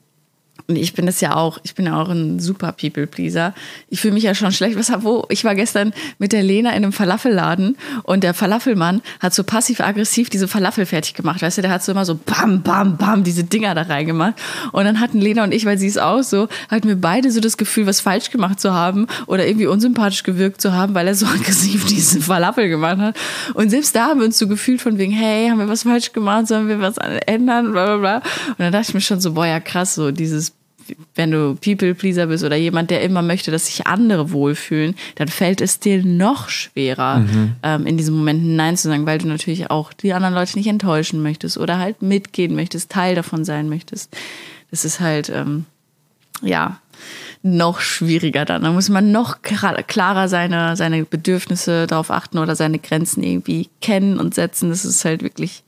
S1: Und ich bin es ja auch, ich bin ja auch ein super People-Pleaser. Ich fühle mich ja schon schlecht. Was hab, wo? Ich war gestern mit der Lena in einem Falafelladen und der Falafelmann hat so passiv-aggressiv diese Falafel fertig gemacht. Weißt du, der hat so immer so bam, bam, bam diese Dinger da reingemacht. Und dann hatten Lena und ich, weil sie es auch so, hatten wir beide so das Gefühl, was falsch gemacht zu haben oder irgendwie unsympathisch gewirkt zu haben, weil er so (laughs) aggressiv diese Falafel gemacht hat. Und selbst da haben wir uns so gefühlt von wegen, hey, haben wir was falsch gemacht, sollen wir was ändern, bla bla bla. Und dann dachte ich mir schon so, boah, ja krass, so dieses wenn du People-Pleaser bist oder jemand, der immer möchte, dass sich andere wohlfühlen, dann fällt es dir noch schwerer, ähm, in diesen Momenten Nein zu sagen, weil du natürlich auch die anderen Leute nicht enttäuschen möchtest oder halt mitgehen möchtest, Teil davon sein möchtest. Das ist halt, ähm, ja, noch schwieriger dann. Da muss man noch klarer seine, seine Bedürfnisse darauf achten oder seine Grenzen irgendwie kennen und setzen. Das ist halt wirklich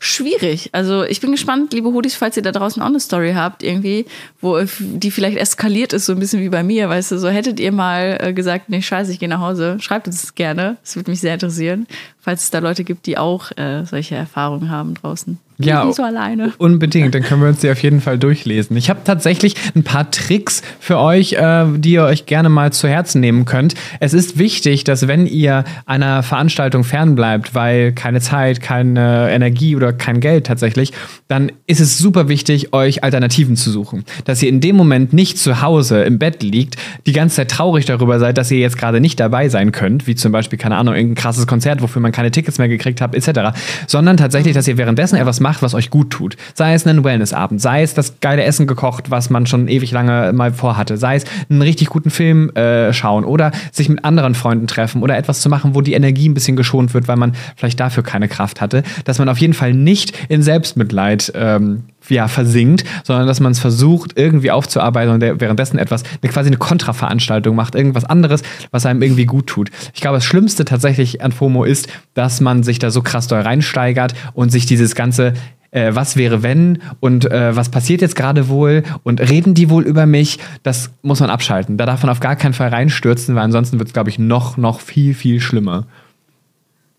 S1: schwierig. Also ich bin gespannt, liebe Hoodies, falls ihr da draußen auch eine Story habt, irgendwie, wo die vielleicht eskaliert ist, so ein bisschen wie bei mir, weißt du, so hättet ihr mal äh, gesagt, nee, scheiße, ich gehe nach Hause, schreibt uns das gerne. Das würde mich sehr interessieren, falls es da Leute gibt, die auch äh, solche Erfahrungen haben draußen.
S3: Ja,
S1: so alleine.
S3: Unbedingt, dann können wir uns die auf jeden Fall durchlesen. Ich habe tatsächlich ein paar Tricks für euch, äh, die ihr euch gerne mal zu Herzen nehmen könnt. Es ist wichtig, dass wenn ihr einer Veranstaltung fernbleibt, weil keine Zeit, keine Energie oder kein Geld tatsächlich, dann ist es super wichtig, euch Alternativen zu suchen. Dass ihr in dem Moment nicht zu Hause im Bett liegt, die ganze Zeit traurig darüber seid, dass ihr jetzt gerade nicht dabei sein könnt, wie zum Beispiel, keine Ahnung, irgendein krasses Konzert, wofür man keine Tickets mehr gekriegt hat, etc. Sondern tatsächlich, dass ihr währenddessen etwas macht, was euch gut tut. Sei es einen Wellnessabend, sei es das geile Essen gekocht, was man schon ewig lange mal vorhatte, sei es einen richtig guten Film äh, schauen oder sich mit anderen Freunden treffen oder etwas zu machen, wo die Energie ein bisschen geschont wird, weil man vielleicht dafür keine Kraft hatte, dass man auf jeden Fall nicht in Selbstmitleid ähm, ja, versinkt, sondern dass man es versucht, irgendwie aufzuarbeiten und währenddessen etwas, eine, quasi eine Kontraveranstaltung macht, irgendwas anderes, was einem irgendwie gut tut. Ich glaube, das Schlimmste tatsächlich an FOMO ist, dass man sich da so krass doll reinsteigert und sich dieses ganze äh, was wäre wenn und äh, was passiert jetzt gerade wohl und reden die wohl über mich, das muss man abschalten. Da darf man auf gar keinen Fall reinstürzen, weil ansonsten wird es, glaube ich, noch, noch viel, viel schlimmer.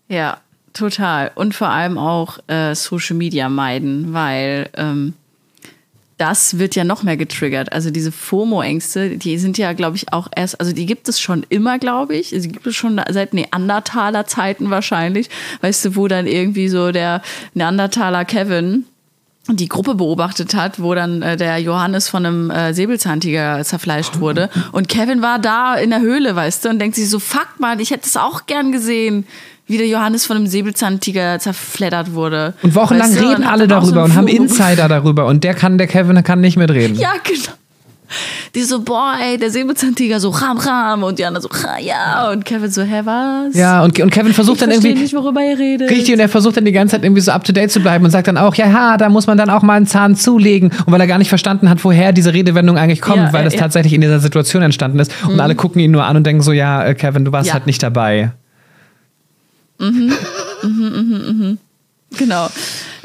S1: Ja, total. Und vor allem auch äh, Social Media meiden, weil ähm, das wird ja noch mehr getriggert. Also diese FOMO-Ängste, die sind ja, glaube ich, auch erst, also die gibt es schon immer, glaube ich. Sie gibt es schon seit Neandertaler Zeiten wahrscheinlich. Weißt du, wo dann irgendwie so der Neandertaler Kevin die Gruppe beobachtet hat, wo dann äh, der Johannes von einem äh, Säbelzahntiger zerfleischt wurde. Und Kevin war da in der Höhle, weißt du, und denkt sich so, fuck mal, ich hätte es auch gern gesehen, wie der Johannes von einem Säbelzahntiger zerfleddert wurde.
S3: Und wochenlang
S1: Weißt du,
S3: reden
S1: und
S3: alle
S1: so
S3: darüber
S1: ein
S3: und haben Insider darüber und der kann, der Kevin kann nicht mitreden.
S1: Ja, genau. Die so, boah, ey, der Säbelzahntiger so, ram, ram. Und die anderen so, "Ha, ja. Und Kevin so, hä, was?
S3: Ja, und, und Kevin versucht
S1: ich
S3: dann irgendwie.
S1: nicht, worüber ihr redet.
S3: Richtig, und er versucht dann die ganze Zeit irgendwie so up to date zu bleiben und sagt dann auch, ja, ha, da muss man dann auch mal einen Zahn zulegen. Und weil er gar nicht verstanden hat, woher diese Redewendung eigentlich kommt,
S1: Ja,
S3: weil das
S1: ja.
S3: tatsächlich in dieser Situation entstanden ist. Und alle gucken ihn nur an und denken so, ja, äh, Kevin, du warst
S1: Ja.
S3: halt nicht dabei.
S1: Genau.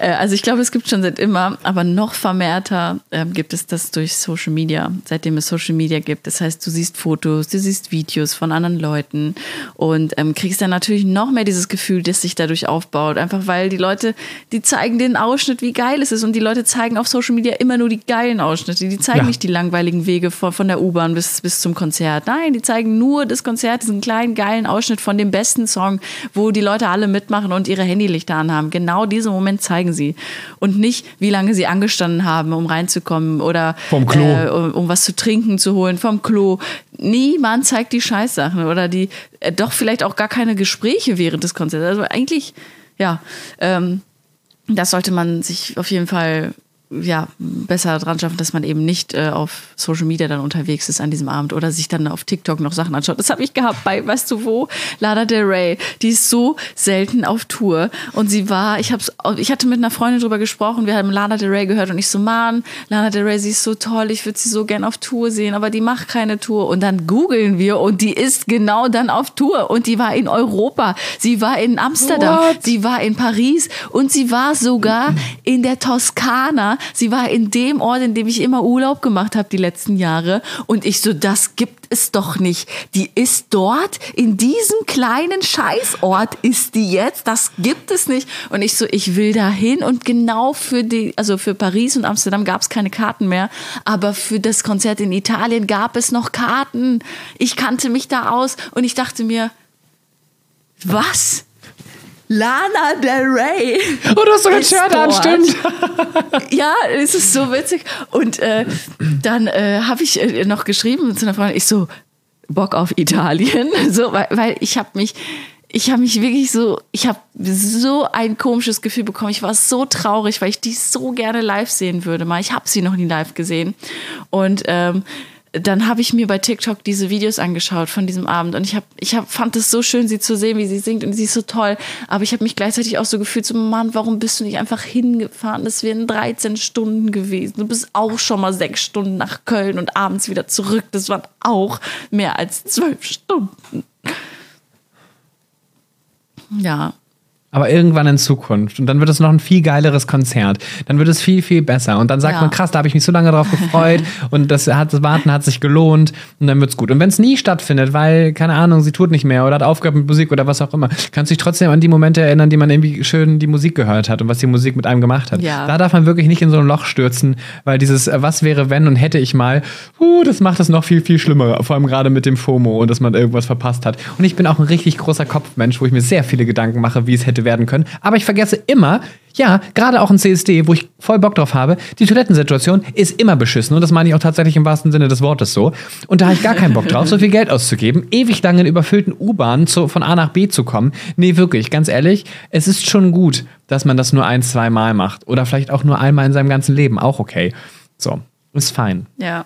S1: Äh, Also ich glaube, es gibt schon seit immer, aber noch vermehrter ähm, gibt es das durch Social Media, seitdem es Social Media gibt. Das heißt, du siehst Fotos, du siehst Videos von anderen Leuten und ähm, kriegst dann natürlich noch mehr dieses Gefühl, das sich dadurch aufbaut. Einfach weil die Leute, die zeigen den Ausschnitt, wie geil es ist und die Leute zeigen auf Social Media immer nur die geilen Ausschnitte. Die zeigen
S3: Ja.
S1: nicht die langweiligen Wege von, von der U-Bahn bis, bis zum Konzert. Nein, die zeigen nur das Konzert, diesen kleinen geilen Ausschnitt von dem besten Song, wo die Leute alle mitmachen und ihre Handylichter anhaben. Genau diesen Moment zeigen sie. Und nicht, wie lange sie angestanden haben, um reinzukommen oder
S3: Vom Klo.
S1: Äh, um, um was zu trinken zu holen, vom Klo. Niemand zeigt die Scheißsachen oder die äh, doch vielleicht auch gar keine Gespräche während des Konzerts. Also eigentlich, ja, ähm, das sollte man sich auf jeden Fall ja, besser dran schaffen, dass man eben nicht äh, auf Social Media dann unterwegs ist an diesem Abend oder sich dann auf TikTok noch Sachen anschaut. Das habe ich gehabt bei, weißt du wo, Lana Del Rey. Die ist so selten auf Tour und sie war, ich hab's, ich hatte mit einer Freundin drüber gesprochen, wir haben Lana Del Rey gehört und ich so, Mann, Lana Del Rey, sie ist so toll, ich würde sie so gern auf Tour sehen, aber die macht keine Tour und dann googeln wir und die ist genau dann auf Tour und die war in Europa, sie war in Amsterdam,
S3: What?
S1: sie war in Paris und sie war sogar in der Toskana. Sie war in dem Ort, in dem ich immer Urlaub gemacht habe die letzten Jahre. Und ich so, das gibt es doch nicht. Die ist dort, in diesem kleinen Scheißort ist die jetzt. Das gibt es nicht. Und ich so, ich will da hin. Und genau für die, also für Paris und Amsterdam gab es keine Karten mehr. Aber für das Konzert in Italien gab es noch Karten. Ich kannte mich da aus und ich dachte mir, was? Lana Del Rey.
S3: Oh, du hast sogar ein Shirt an, stimmt. (laughs)
S1: Ja, es ist so witzig. Und äh, dann äh, habe ich äh, noch geschrieben zu einer Freundin, ich so, Bock auf Italien. (laughs) So, weil, weil ich habe mich, ich habe mich wirklich so, ich habe so ein komisches Gefühl bekommen. Ich war so traurig, weil ich die so gerne live sehen würde. Mal, ich habe sie noch nie live gesehen. Und ähm, dann habe ich mir bei TikTok diese Videos angeschaut von diesem Abend und ich habe ich hab, fand es so schön, sie zu sehen, wie sie singt und sie ist so toll. Aber ich habe mich gleichzeitig auch so gefühlt, so Mann, warum bist du nicht einfach hingefahren? Das wären 13 Stunden gewesen. Du bist auch schon mal sechs Stunden nach Köln und abends wieder zurück. Das waren auch mehr als zwölf Stunden. Ja,
S3: Aber irgendwann in Zukunft. Und dann wird es noch ein viel geileres Konzert. Dann wird es viel, viel besser. Und dann sagt
S1: Ja.
S3: man, krass, da habe ich mich so lange drauf gefreut. (laughs) und das, hat, das Warten hat sich gelohnt. Und dann wird's gut. Und wenn es nie stattfindet, weil, keine Ahnung, sie tut nicht mehr oder hat aufgehört mit Musik oder was auch immer, kannst du dich trotzdem an die Momente erinnern, die man irgendwie schön die Musik gehört hat und was die Musik mit einem gemacht hat.
S1: Ja.
S3: Da darf man wirklich nicht in so ein Loch stürzen, weil dieses, äh, was wäre, wenn und hätte ich mal, uh, das macht es noch viel, viel schlimmer. Vor allem gerade mit dem FOMO und dass man irgendwas verpasst hat. Und ich bin auch ein richtig großer Kopfmensch, wo ich mir sehr viele Gedanken mache, wie es hätte werden können. Aber ich vergesse immer, ja, gerade auch ein CSD, wo ich voll Bock drauf habe, die Toilettensituation ist immer beschissen. Und das meine ich auch tatsächlich im wahrsten Sinne des Wortes so. Und da habe ich gar keinen Bock drauf, so viel Geld auszugeben, ewig lange in überfüllten U-Bahnen von A nach B zu kommen. Nee, wirklich, ganz ehrlich, es ist schon gut, dass man das nur ein, zwei Mal macht. Oder vielleicht auch nur einmal in seinem ganzen Leben. Auch okay. So, ist fein.
S1: Ja.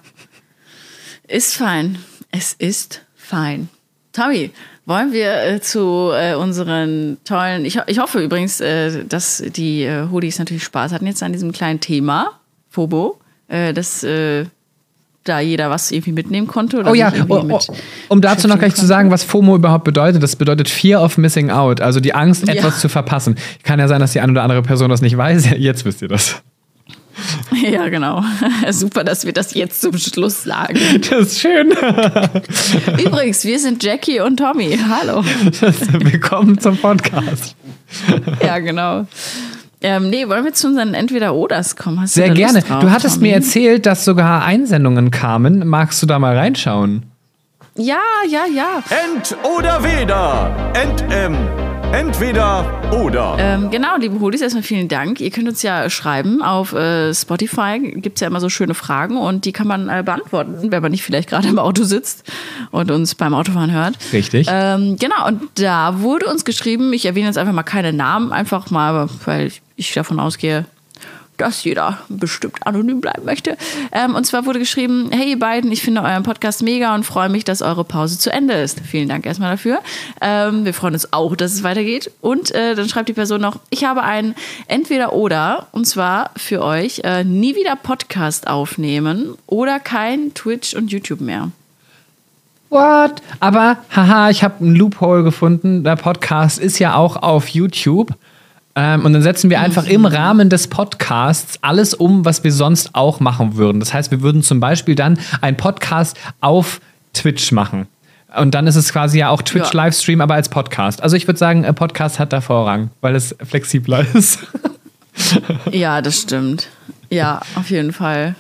S1: Ist fein. Es ist fein. Tommy, wollen wir äh, zu äh, unseren tollen. Ich, ich hoffe übrigens, äh, dass die äh, Hoodies natürlich Spaß hatten jetzt an diesem kleinen Thema, Fobo, äh, dass äh, da jeder was irgendwie mitnehmen konnte. Oder
S3: Oh ja, oh, oh, um dazu noch gleich zu
S1: beschäftigen
S3: sagen, was FOMO überhaupt bedeutet. Das bedeutet Fear of Missing Out, also die Angst,
S1: Ja.
S3: etwas zu verpassen. Kann ja sein, dass die eine oder andere Person das nicht weiß. (laughs) Jetzt wisst ihr das. (laughs)
S1: Ja, genau. (laughs) Super, dass wir das jetzt zum Schluss sagen. (laughs)
S3: Das ist schön.
S1: Übrigens, wir sind Jackie und Tommy. Hallo.
S3: Willkommen zum Podcast.
S1: Ja, genau. Ähm, nee, wollen wir zu unseren Entweder-Oders kommen? Hast
S3: Sehr gerne.
S1: Drauf,
S3: Du hattest
S1: Tommy?
S3: mir erzählt, dass sogar Einsendungen kamen. Magst du da mal reinschauen?
S1: Ja, ja, ja.
S2: Ent oder weder. Ent, ähm, entweder oder.
S1: Ähm, genau, liebe Hoodies, erstmal vielen Dank. Ihr könnt uns ja schreiben auf äh, Spotify. Gibt es ja immer so schöne Fragen und die kann man äh, beantworten, wenn man nicht vielleicht gerade im Auto sitzt und uns beim Autofahren hört.
S3: Richtig.
S1: Ähm, genau, und da wurde uns geschrieben, ich erwähne jetzt einfach mal keine Namen, einfach mal, weil ich davon ausgehe, dass jeder bestimmt anonym bleiben möchte. Ähm, und zwar wurde geschrieben, hey ihr beiden, ich finde euren Podcast mega und freue mich, dass eure Pause zu Ende ist. Vielen Dank erstmal dafür. Ähm, wir freuen uns auch, dass es weitergeht. Und äh, dann schreibt die Person noch, ich habe ein Entweder-Oder und zwar für euch, äh, nie wieder Podcast aufnehmen oder kein Twitch und YouTube mehr.
S3: What? Aber, haha, ich habe einen Loophole gefunden. Der Podcast ist ja auch auf YouTube. Ähm, und dann setzen wir einfach im Rahmen des Podcasts alles um, was wir sonst auch machen würden. Das heißt, wir würden zum Beispiel dann einen Podcast auf Twitch machen. Und dann ist es quasi ja auch Twitch-Livestream, aber als Podcast. Also ich würde sagen, ein Podcast hat da Vorrang, weil es flexibler (laughs) ist.
S1: Ja, das stimmt. Ja, auf jeden Fall.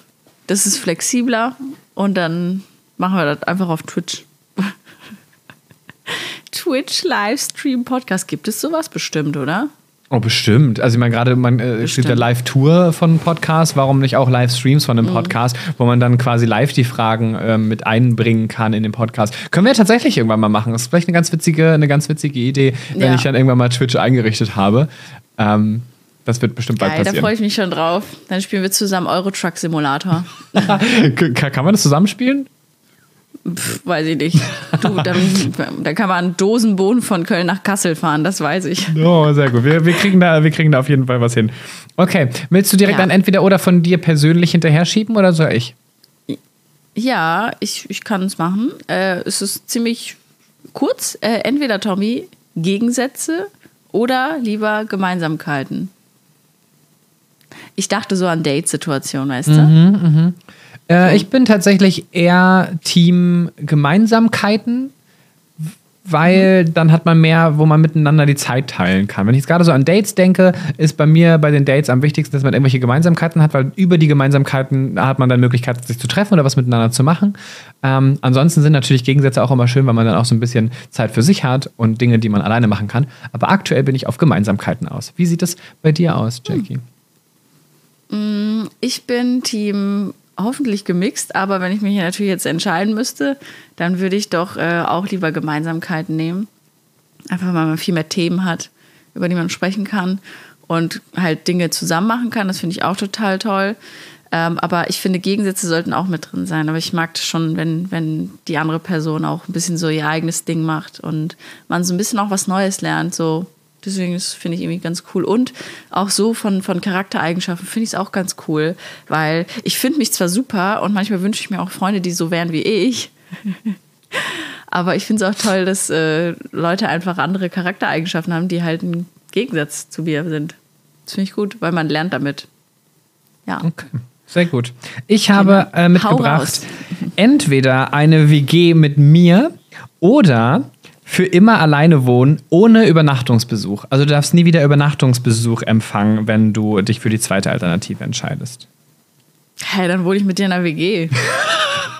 S1: Das ist flexibler und dann machen wir das einfach auf Twitch. (laughs) Twitch Livestream Podcast. Gibt es sowas bestimmt, oder?
S3: Oh, bestimmt. Also ich meine, gerade man äh, gibt ja. Live-Tour von Podcasts, warum nicht auch Live-Streams von einem Podcast, wo man dann quasi live die Fragen ähm, mit einbringen kann in den Podcast. Können wir tatsächlich irgendwann mal machen. Das ist vielleicht eine ganz witzige, eine ganz witzige Idee, wenn
S1: Ja.
S3: ich dann irgendwann mal Twitch eingerichtet habe. Ähm, Das wird bestimmt bald
S1: Geil, da freue
S3: passieren.
S1: ich mich schon drauf. Dann spielen wir zusammen Euro Truck Simulator. (laughs)
S3: Kann, kann man das zusammenspielen?
S1: Pff, weiß ich nicht. Du, dann, da kann man Dosenbohnen von Köln nach Kassel fahren, das weiß ich.
S3: Oh, sehr gut. Wir, wir, kriegen da, wir kriegen da auf jeden Fall was hin. Okay, willst du direkt
S1: Ja.
S3: ein Entweder oder von dir persönlich hinterher schieben oder soll ich?
S1: Ja, ich, ich kann es machen. Äh, es ist ziemlich kurz. Äh, entweder Tommy, Gegensätze oder lieber Gemeinsamkeiten. Ich dachte so an Date-Situationen, weißt du?
S3: Äh, Ich bin tatsächlich eher Team Gemeinsamkeiten, weil dann hat man mehr, wo man miteinander die Zeit teilen kann. Wenn ich jetzt gerade so an Dates denke, ist bei mir bei den Dates am wichtigsten, dass man irgendwelche Gemeinsamkeiten hat, weil über die Gemeinsamkeiten hat man dann Möglichkeit, sich zu treffen oder was miteinander zu machen. Ähm, ansonsten sind natürlich Gegensätze auch immer schön, weil man dann auch so ein bisschen Zeit für sich hat und Dinge, die man alleine machen kann. Aber aktuell bin ich auf Gemeinsamkeiten aus. Wie sieht es bei dir aus, Jackie?
S1: Ich bin Team hoffentlich gemixt, aber wenn ich mich natürlich jetzt entscheiden müsste, dann würde ich doch äh, auch lieber Gemeinsamkeiten nehmen. Einfach weil man viel mehr Themen hat, über die man sprechen kann und halt Dinge zusammen machen kann. Das finde ich auch total toll. Ähm, aber ich finde, Gegensätze sollten auch mit drin sein. Aber ich mag das schon, wenn, wenn die andere Person auch ein bisschen so ihr eigenes Ding macht und man so ein bisschen auch was Neues lernt. So. Deswegen das finde ich irgendwie ganz cool. Und auch so von, von Charaktereigenschaften finde ich es auch ganz cool, weil ich finde mich zwar super und manchmal wünsche ich mir auch Freunde, die so wären wie ich. (laughs) Aber ich finde es auch toll, dass äh, Leute einfach andere Charaktereigenschaften haben, die halt ein Gegensatz zu mir sind. Das finde ich gut, weil man lernt damit. Ja.
S3: Okay, sehr gut. Ich habe äh, mitgebracht entweder eine WG mit mir oder für immer alleine wohnen ohne Übernachtungsbesuch. Also du darfst nie wieder Übernachtungsbesuch empfangen, wenn du dich für die zweite Alternative entscheidest.
S1: Hey, dann wohne ich mit dir in einer WG.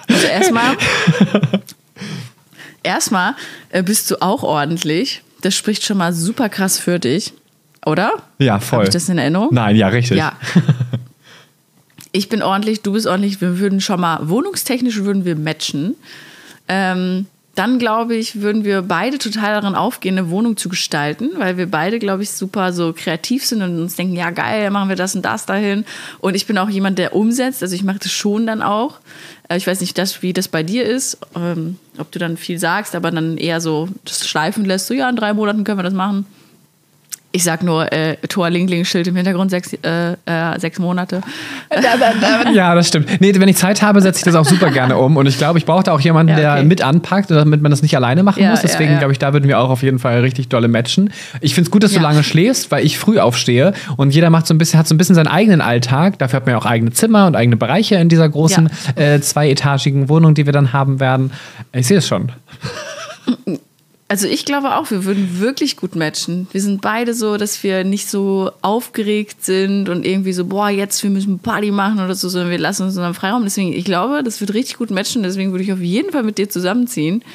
S1: Also erstmal, (laughs) erstmal äh, bist du auch ordentlich. Das spricht schon mal super krass für dich, oder?
S3: Ja, voll.
S1: Habe ich das in Erinnerung?
S3: Nein, ja, richtig.
S1: Ja. (laughs) Ich bin ordentlich, du bist ordentlich. Wir würden schon mal, wohnungstechnisch würden wir matchen. Ähm, dann glaube ich, würden wir beide total darin aufgehen, eine Wohnung zu gestalten, weil wir beide, glaube ich, super so kreativ sind und uns denken, ja geil, machen wir das und das dahin. Und ich bin auch jemand, der umsetzt, also ich mache das schon dann auch. Äh, Ich weiß nicht, das, wie das bei dir ist, ähm, ob du dann viel sagst, aber dann eher so das schleifen lässt, so ja, in drei Monaten können wir das machen. Ich sag nur äh, Tor Lingling Schild im Hintergrund sechs, äh, äh, sechs Monate. (laughs)
S3: Ja, das stimmt. Nee, wenn ich Zeit habe, setze ich das auch super gerne um. Und ich glaube, ich brauche da auch jemanden,
S1: Ja,
S3: der
S1: okay.
S3: mit anpackt, damit man das nicht alleine machen
S1: Ja,
S3: muss. Deswegen
S1: ja.
S3: glaube ich, da würden wir auch auf jeden Fall richtig dolle matchen. Ich finde es gut, dass du lange schläfst, weil ich früh aufstehe und jeder macht so ein bisschen, hat so ein bisschen seinen eigenen Alltag. Dafür hat man ja auch eigene Zimmer und eigene Bereiche in dieser großen äh, zweietagigen Wohnung, die wir dann haben werden. Ich sehe es schon. (laughs)
S1: Also ich glaube auch, wir würden wirklich gut matchen. Wir sind beide so, dass wir nicht so aufgeregt sind und irgendwie so, boah, jetzt wir müssen Party machen oder so, sondern wir lassen uns unseren Freiraum. Deswegen, ich glaube, das wird richtig gut matchen. Deswegen würde ich auf jeden Fall mit dir zusammenziehen.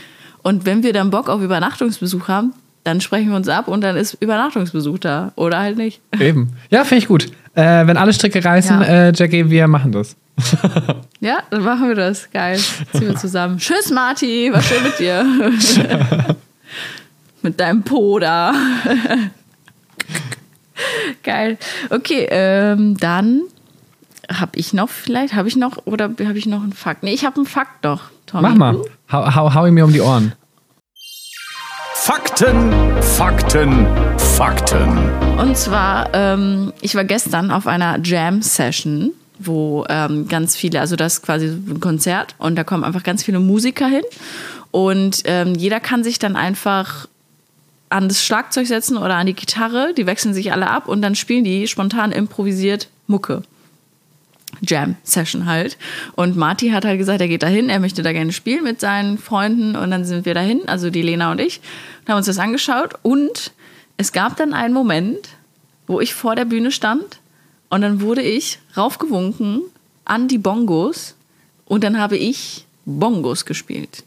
S1: Und wenn wir dann Bock auf Übernachtungsbesuch haben, dann sprechen wir uns ab und dann ist Übernachtungsbesuch da. Oder halt nicht. (laughs)
S3: Eben. Ja, finde ich gut. Äh, wenn alle Stricke reißen,
S1: Ja.
S3: äh, Jackie, wir machen das. (laughs)
S1: Ja, dann machen wir das. Geil. Ziehen wir zusammen. Tschüss, Marti. War schön mit dir. (laughs) mit deinem Po da. (laughs) Geil. Okay, ähm, dann habe ich noch vielleicht, habe ich noch, oder habe ich noch einen Fakt? Nee, ich habe einen Fakt doch. Tommy.
S3: Mach mal. Hau, hau, hau ihm mir um die Ohren.
S2: Fakten, Fakten, Fakten.
S1: Und zwar, ähm, ich war gestern auf einer Jam-Session, wo ähm, ganz viele, also das ist quasi ein Konzert und da kommen einfach ganz viele Musiker hin und ähm, jeder kann sich dann einfach an das Schlagzeug setzen oder an die Gitarre, die wechseln sich alle ab und dann spielen die spontan improvisiert Mucke. Jam-Session halt. Und Marty hat halt gesagt, er geht dahin, er möchte da gerne spielen mit seinen Freunden und dann sind wir dahin, also die Lena und ich, und haben uns das angeschaut und es gab dann einen Moment, wo ich vor der Bühne stand und dann wurde ich raufgewunken an die Bongos und dann habe ich Bongos gespielt.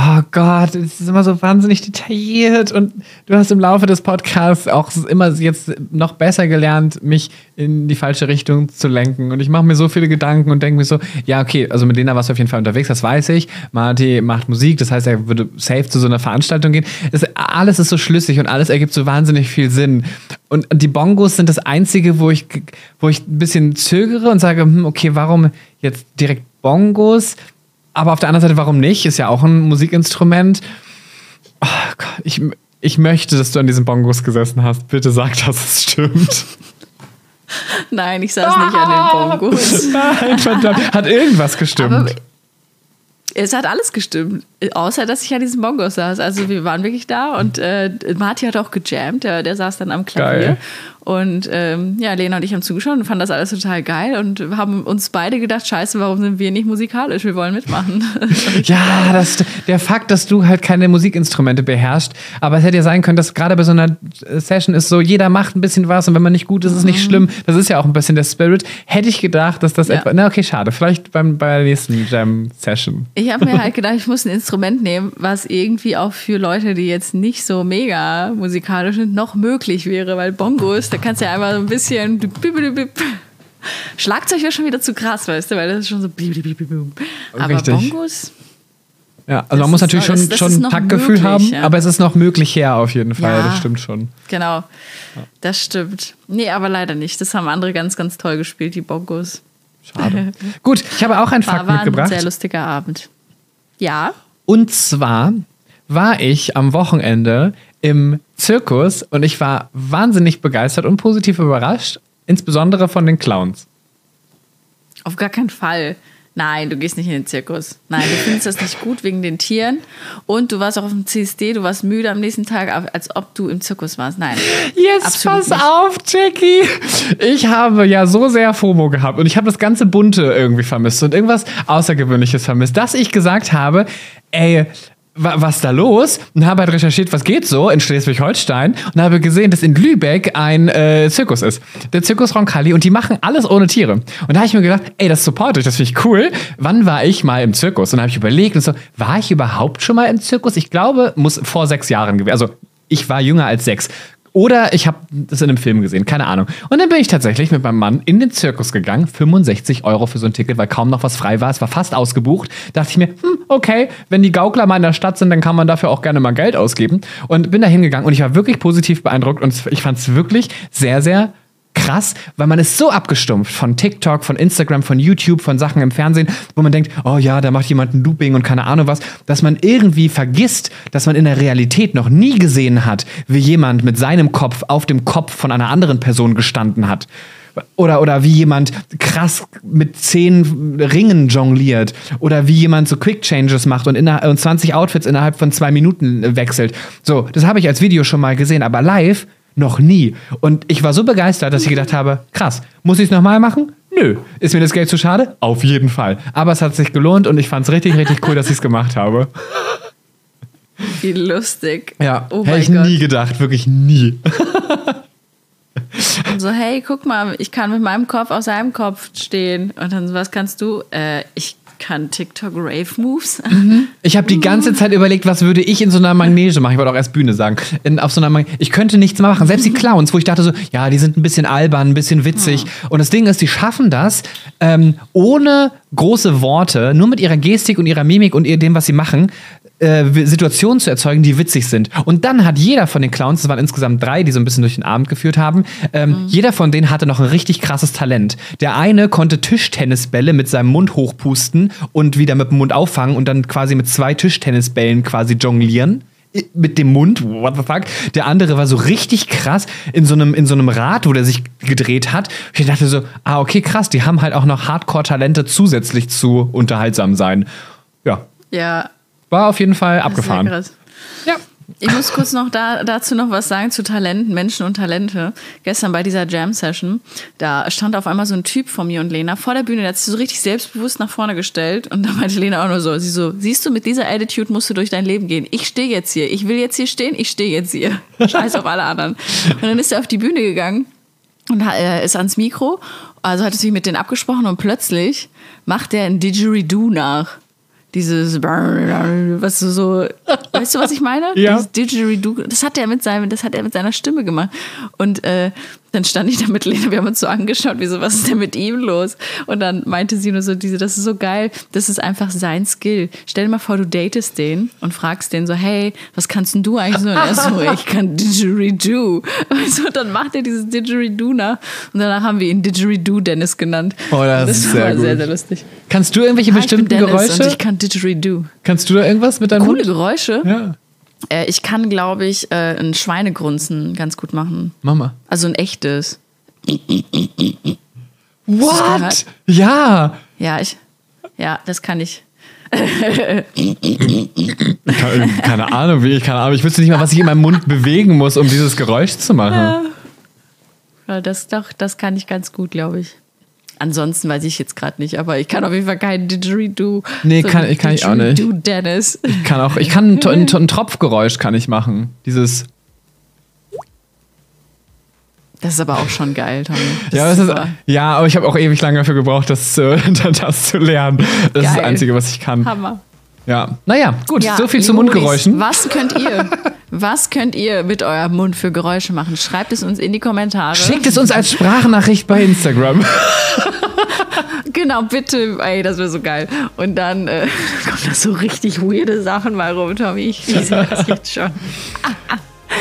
S3: Oh Gott, es ist immer so wahnsinnig detailliert und du hast im Laufe des Podcasts auch immer jetzt noch besser gelernt, mich in die falsche Richtung zu lenken. Und ich mache mir so viele Gedanken und denke mir so, ja, okay, also mit Lena warst du auf jeden Fall unterwegs, das weiß ich. Marty macht Musik, das heißt, er würde safe zu so einer Veranstaltung gehen. Es, alles ist so schlüssig und alles ergibt so wahnsinnig viel Sinn. Und die Bongos sind das Einzige, wo ich, wo ich ein bisschen zögere und sage, hm, okay, warum jetzt direkt Bongos? Aber auf der anderen Seite, warum nicht? Ist ja auch ein Musikinstrument. Oh Gott, ich, ich möchte, dass du an diesen Bongos gesessen hast. Bitte sag, dass es stimmt. (laughs)
S1: Nein, ich saß nicht an den Bongos.
S3: Nein, verdammt. Hat irgendwas gestimmt.
S1: Aber es hat alles gestimmt, außer dass ich an diesen Bongos saß. Also wir waren wirklich da und äh, Marty hat auch gejammt, der, der saß dann am Klavier.
S3: Geil.
S1: Und ähm, ja, Lena und ich haben zugeschaut und fanden das alles total geil und haben uns beide gedacht, scheiße, warum sind wir nicht musikalisch? Wir wollen mitmachen. (laughs)
S3: Ja, das, der Fakt, dass du halt keine Musikinstrumente beherrschst, aber es hätte ja sein können, dass gerade bei so einer Session ist so, jeder macht ein bisschen was und wenn man nicht gut ist, ist es nicht schlimm. Das ist ja auch ein bisschen der Spirit. Hätte ich gedacht, dass das
S1: Ja.
S3: etwa, na okay, schade, vielleicht beim, bei der nächsten Jam-Session.
S1: Ich habe mir halt gedacht, ich muss (laughs) ein Instrument nehmen, was irgendwie auch für Leute, die jetzt nicht so mega musikalisch sind, noch möglich wäre, weil Bongos, da kannst du ja einmal so ein bisschen. Schlagzeug wäre schon wieder zu krass, weißt du, weil das ist schon so. Aber
S3: Richtig.
S1: Bongos,
S3: Ja, also man muss natürlich schon,
S1: das- das
S3: schon ein Taktgefühl haben,
S1: ja.
S3: aber es ist noch möglich her auf jeden Fall,
S1: Ja.
S3: das stimmt schon.
S1: genau. Das stimmt. Nee, aber leider nicht. Das haben andere ganz, ganz toll gespielt, die Bongos.
S3: Schade. (laughs) Gut, ich habe auch einen
S1: War,
S3: Fakt
S1: war ein
S3: mitgebracht.
S1: sehr lustiger Abend. Ja.
S3: Und zwar war ich am Wochenende im Zirkus und ich war wahnsinnig begeistert und positiv überrascht, insbesondere von den Clowns.
S1: Auf gar keinen Fall. Nein, du gehst nicht in den Zirkus. Nein, du findest das nicht gut wegen den Tieren. Und du warst auch auf dem CSD, du warst müde am nächsten Tag, als ob du im Zirkus warst. Nein.
S3: Jetzt
S1: Absolut
S3: pass
S1: nicht.
S3: auf, Jackie. Ich habe ja so sehr FOMO gehabt und ich habe das ganze Bunte irgendwie vermisst und irgendwas Außergewöhnliches vermisst, dass ich gesagt habe, ey, was da los? Und habe halt recherchiert, was geht so in Schleswig-Holstein und habe gesehen, dass in Lübeck ein äh, Zirkus ist. Der Zirkus Roncalli und die machen alles ohne Tiere. Und da habe ich mir gedacht, ey, das supporte ich, das finde ich cool. Wann war ich mal im Zirkus? Und habe ich überlegt und so, war ich überhaupt schon mal im Zirkus? Ich glaube, muss vor sechs Jahren gewesen. Also ich war jünger als sechs. Oder ich habe das in einem Film gesehen, keine Ahnung. Und dann bin ich tatsächlich mit meinem Mann in den Zirkus gegangen. 65 Euro für so ein Ticket, weil kaum noch was frei war. Es war fast ausgebucht. Dachte ich mir, hm, okay, wenn die Gaukler mal in der Stadt sind, dann kann man dafür auch gerne mal Geld ausgeben. Und bin da hingegangen und ich war wirklich positiv beeindruckt und ich fand es wirklich sehr, sehr krass, weil man ist so abgestumpft von TikTok, von Instagram, von YouTube, von Sachen im Fernsehen, wo man denkt, oh ja, da macht jemand ein Looping und keine Ahnung was, dass man irgendwie vergisst, dass man in der Realität noch nie gesehen hat, wie jemand mit seinem Kopf auf dem Kopf von einer anderen Person gestanden hat. Oder, oder wie jemand krass mit zehn Ringen jongliert. Oder wie jemand so Quick Changes macht und, und 20 Outfits innerhalb von zwei Minuten äh, wechselt. So, das habe ich als Video schon mal gesehen, aber live noch nie. Und ich war so begeistert, dass ich gedacht habe, krass, muss ich es nochmal machen? Nö. Ist mir das Geld zu schade? Auf jeden Fall. Aber es hat sich gelohnt und ich fand es richtig, richtig cool, dass ich es gemacht habe.
S1: Wie lustig.
S3: Ja,
S1: Oh
S3: hätte ich
S1: Gott.
S3: nie gedacht, wirklich nie.
S1: Und so, hey, guck mal, ich kann mit meinem Kopf auf seinem Kopf stehen. Und dann, so, was kannst du? Äh, ich kann TikTok-Rave-Moves.
S3: Ich habe die ganze Zeit überlegt, was würde ich in so einer Manege machen. Ich wollte auch erst Bühne sagen. In, auf so einer Manege. Ich könnte nichts mehr machen. Selbst die Clowns, wo ich dachte so, ja, die sind ein bisschen albern, ein bisschen witzig. Und das Ding ist, die schaffen das ähm, ohne große Worte, nur mit ihrer Gestik und ihrer Mimik und dem, was sie machen, äh, Situationen zu erzeugen, die witzig sind. Und dann hat jeder von den Clowns, das waren insgesamt drei, die so ein bisschen durch den Abend geführt haben, ähm, jeder von denen hatte noch ein richtig krasses Talent. Der eine konnte Tischtennisbälle mit seinem Mund hochpusten und wieder mit dem Mund auffangen und dann quasi mit zwei Tischtennisbällen quasi jonglieren. Mit dem Mund, what the fuck? Der andere war so richtig krass in so einem, in so einem Rad, wo der sich gedreht hat. Ich dachte so, ah, okay, krass, die haben halt auch noch Hardcore-Talente zusätzlich zu unterhaltsam sein. Ja,
S1: ja,
S3: war auf jeden Fall abgefahren. Ja.
S1: Ich muss kurz noch da, dazu noch was sagen zu Talenten, Menschen und Talente. Gestern bei dieser Jam-Session, da stand auf einmal so ein Typ von mir und Lena vor der Bühne, der hat sich so richtig selbstbewusst nach vorne gestellt und da meinte Lena auch nur so, sie so, siehst du, mit dieser Attitude musst du durch dein Leben gehen. Ich stehe jetzt hier, ich will jetzt hier stehen, ich stehe jetzt hier. (laughs) Scheiß auf alle anderen. Und dann ist er auf die Bühne gegangen und er ist ans Mikro, also hat er sich mit denen abgesprochen und plötzlich macht er ein Didgeridoo nach. Dieses, was du so, weißt du, was ich meine?
S3: Ja.
S1: Dieses Didgeridoo, das hat er mit seinem, das hat er mit seiner Stimme gemacht. Und äh, dann stand ich da mit Lena, wir haben uns so angeschaut, wie so, was ist denn mit ihm los? Und dann meinte sie nur so, diese, das ist so geil, das ist einfach sein Skill. Stell dir mal vor, du datest den und fragst den so, hey, was kannst denn du eigentlich so? Und er so, ich kann Didgeridoo. Und so, dann macht er dieses Didgeridoo nach. Und danach haben wir ihn Didgeridoo Dennis genannt.
S3: Oh, das
S1: Und
S3: ist sehr
S1: war sehr,
S3: gut.
S1: sehr lustig.
S3: Kannst du irgendwelche
S1: Hi,
S3: bestimmten Geräusche?
S1: Ich kann Didgeridoo.
S3: Kannst du da irgendwas mit deinem
S1: Coole
S3: Mund?
S1: Geräusche.
S3: Ja.
S1: Äh, ich kann, glaube ich, äh, ein Schweinegrunzen ganz gut machen.
S3: Mama.
S1: Also ein echtes.
S3: What? Ja.
S1: Ja, ich. Ja, das kann ich.
S3: Keine, keine Ahnung, wie ich keine Ahnung. Ich wüsste nicht mal, was ich in meinem Mund bewegen muss, um dieses Geräusch zu machen.
S1: Ja, das doch, das kann ich ganz gut, glaube ich. Ansonsten weiß ich jetzt gerade nicht, aber ich kann auf jeden Fall kein Didgeridoo.
S3: Nee,
S1: So
S3: kann- ich- kann ich auch nicht.
S1: Dennis.
S3: Ich kann auch, ich kann ein, (laughs) ein, Tropfgeräusch kann ich machen. Dieses.
S1: Das ist aber auch schon geil, Tommy. Das
S3: Ja,
S1: ist
S3: das ja, aber ich habe auch ewig lange dafür gebraucht, das, zu- (laughs) das zu lernen. Das ist das
S1: Geil.
S3: Einzige, was ich kann.
S1: Hammer.
S3: Ja. Naja, gut,
S1: Ja,
S3: so viel zu Mundgeräuschen.
S1: Was könnt ihr? Was könnt ihr mit eurem Mund für Geräusche machen? Schreibt es uns in die Kommentare.
S3: Schickt es uns als Sprachnachricht bei Instagram. (laughs) (laughs)
S1: Genau, bitte. Ey, das wäre so geil. Und dann äh, (laughs) kommen da so richtig weirde Sachen mal rum, Tommy. Ich lese das jetzt schon.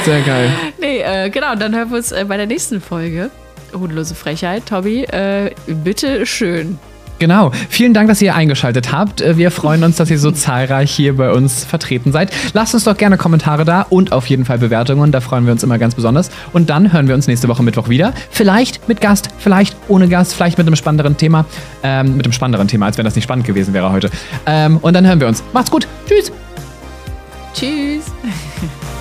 S3: Sehr geil.
S1: Nee, äh, genau, dann hören wir uns äh, bei der nächsten Folge. Hodelose Frechheit, Tommy. Äh, bitte schön.
S3: Genau. Vielen Dank, dass ihr eingeschaltet habt. Äh, Wir freuen uns, dass ihr so zahlreich hier bei uns vertreten seid. Lasst uns doch gerne Kommentare da und auf jeden Fall Bewertungen. Da freuen wir uns immer ganz besonders. Und dann hören wir uns nächste Woche Mittwoch wieder. Vielleicht mit Gast, vielleicht ohne Gast, vielleicht mit einem spannenderen Thema. Ähm, mit einem spannenderen Thema, als wenn das nicht spannend gewesen wäre heute. Ähm, und dann hören wir uns. Macht's gut. Tschüss.
S1: Tschüss. (laughs)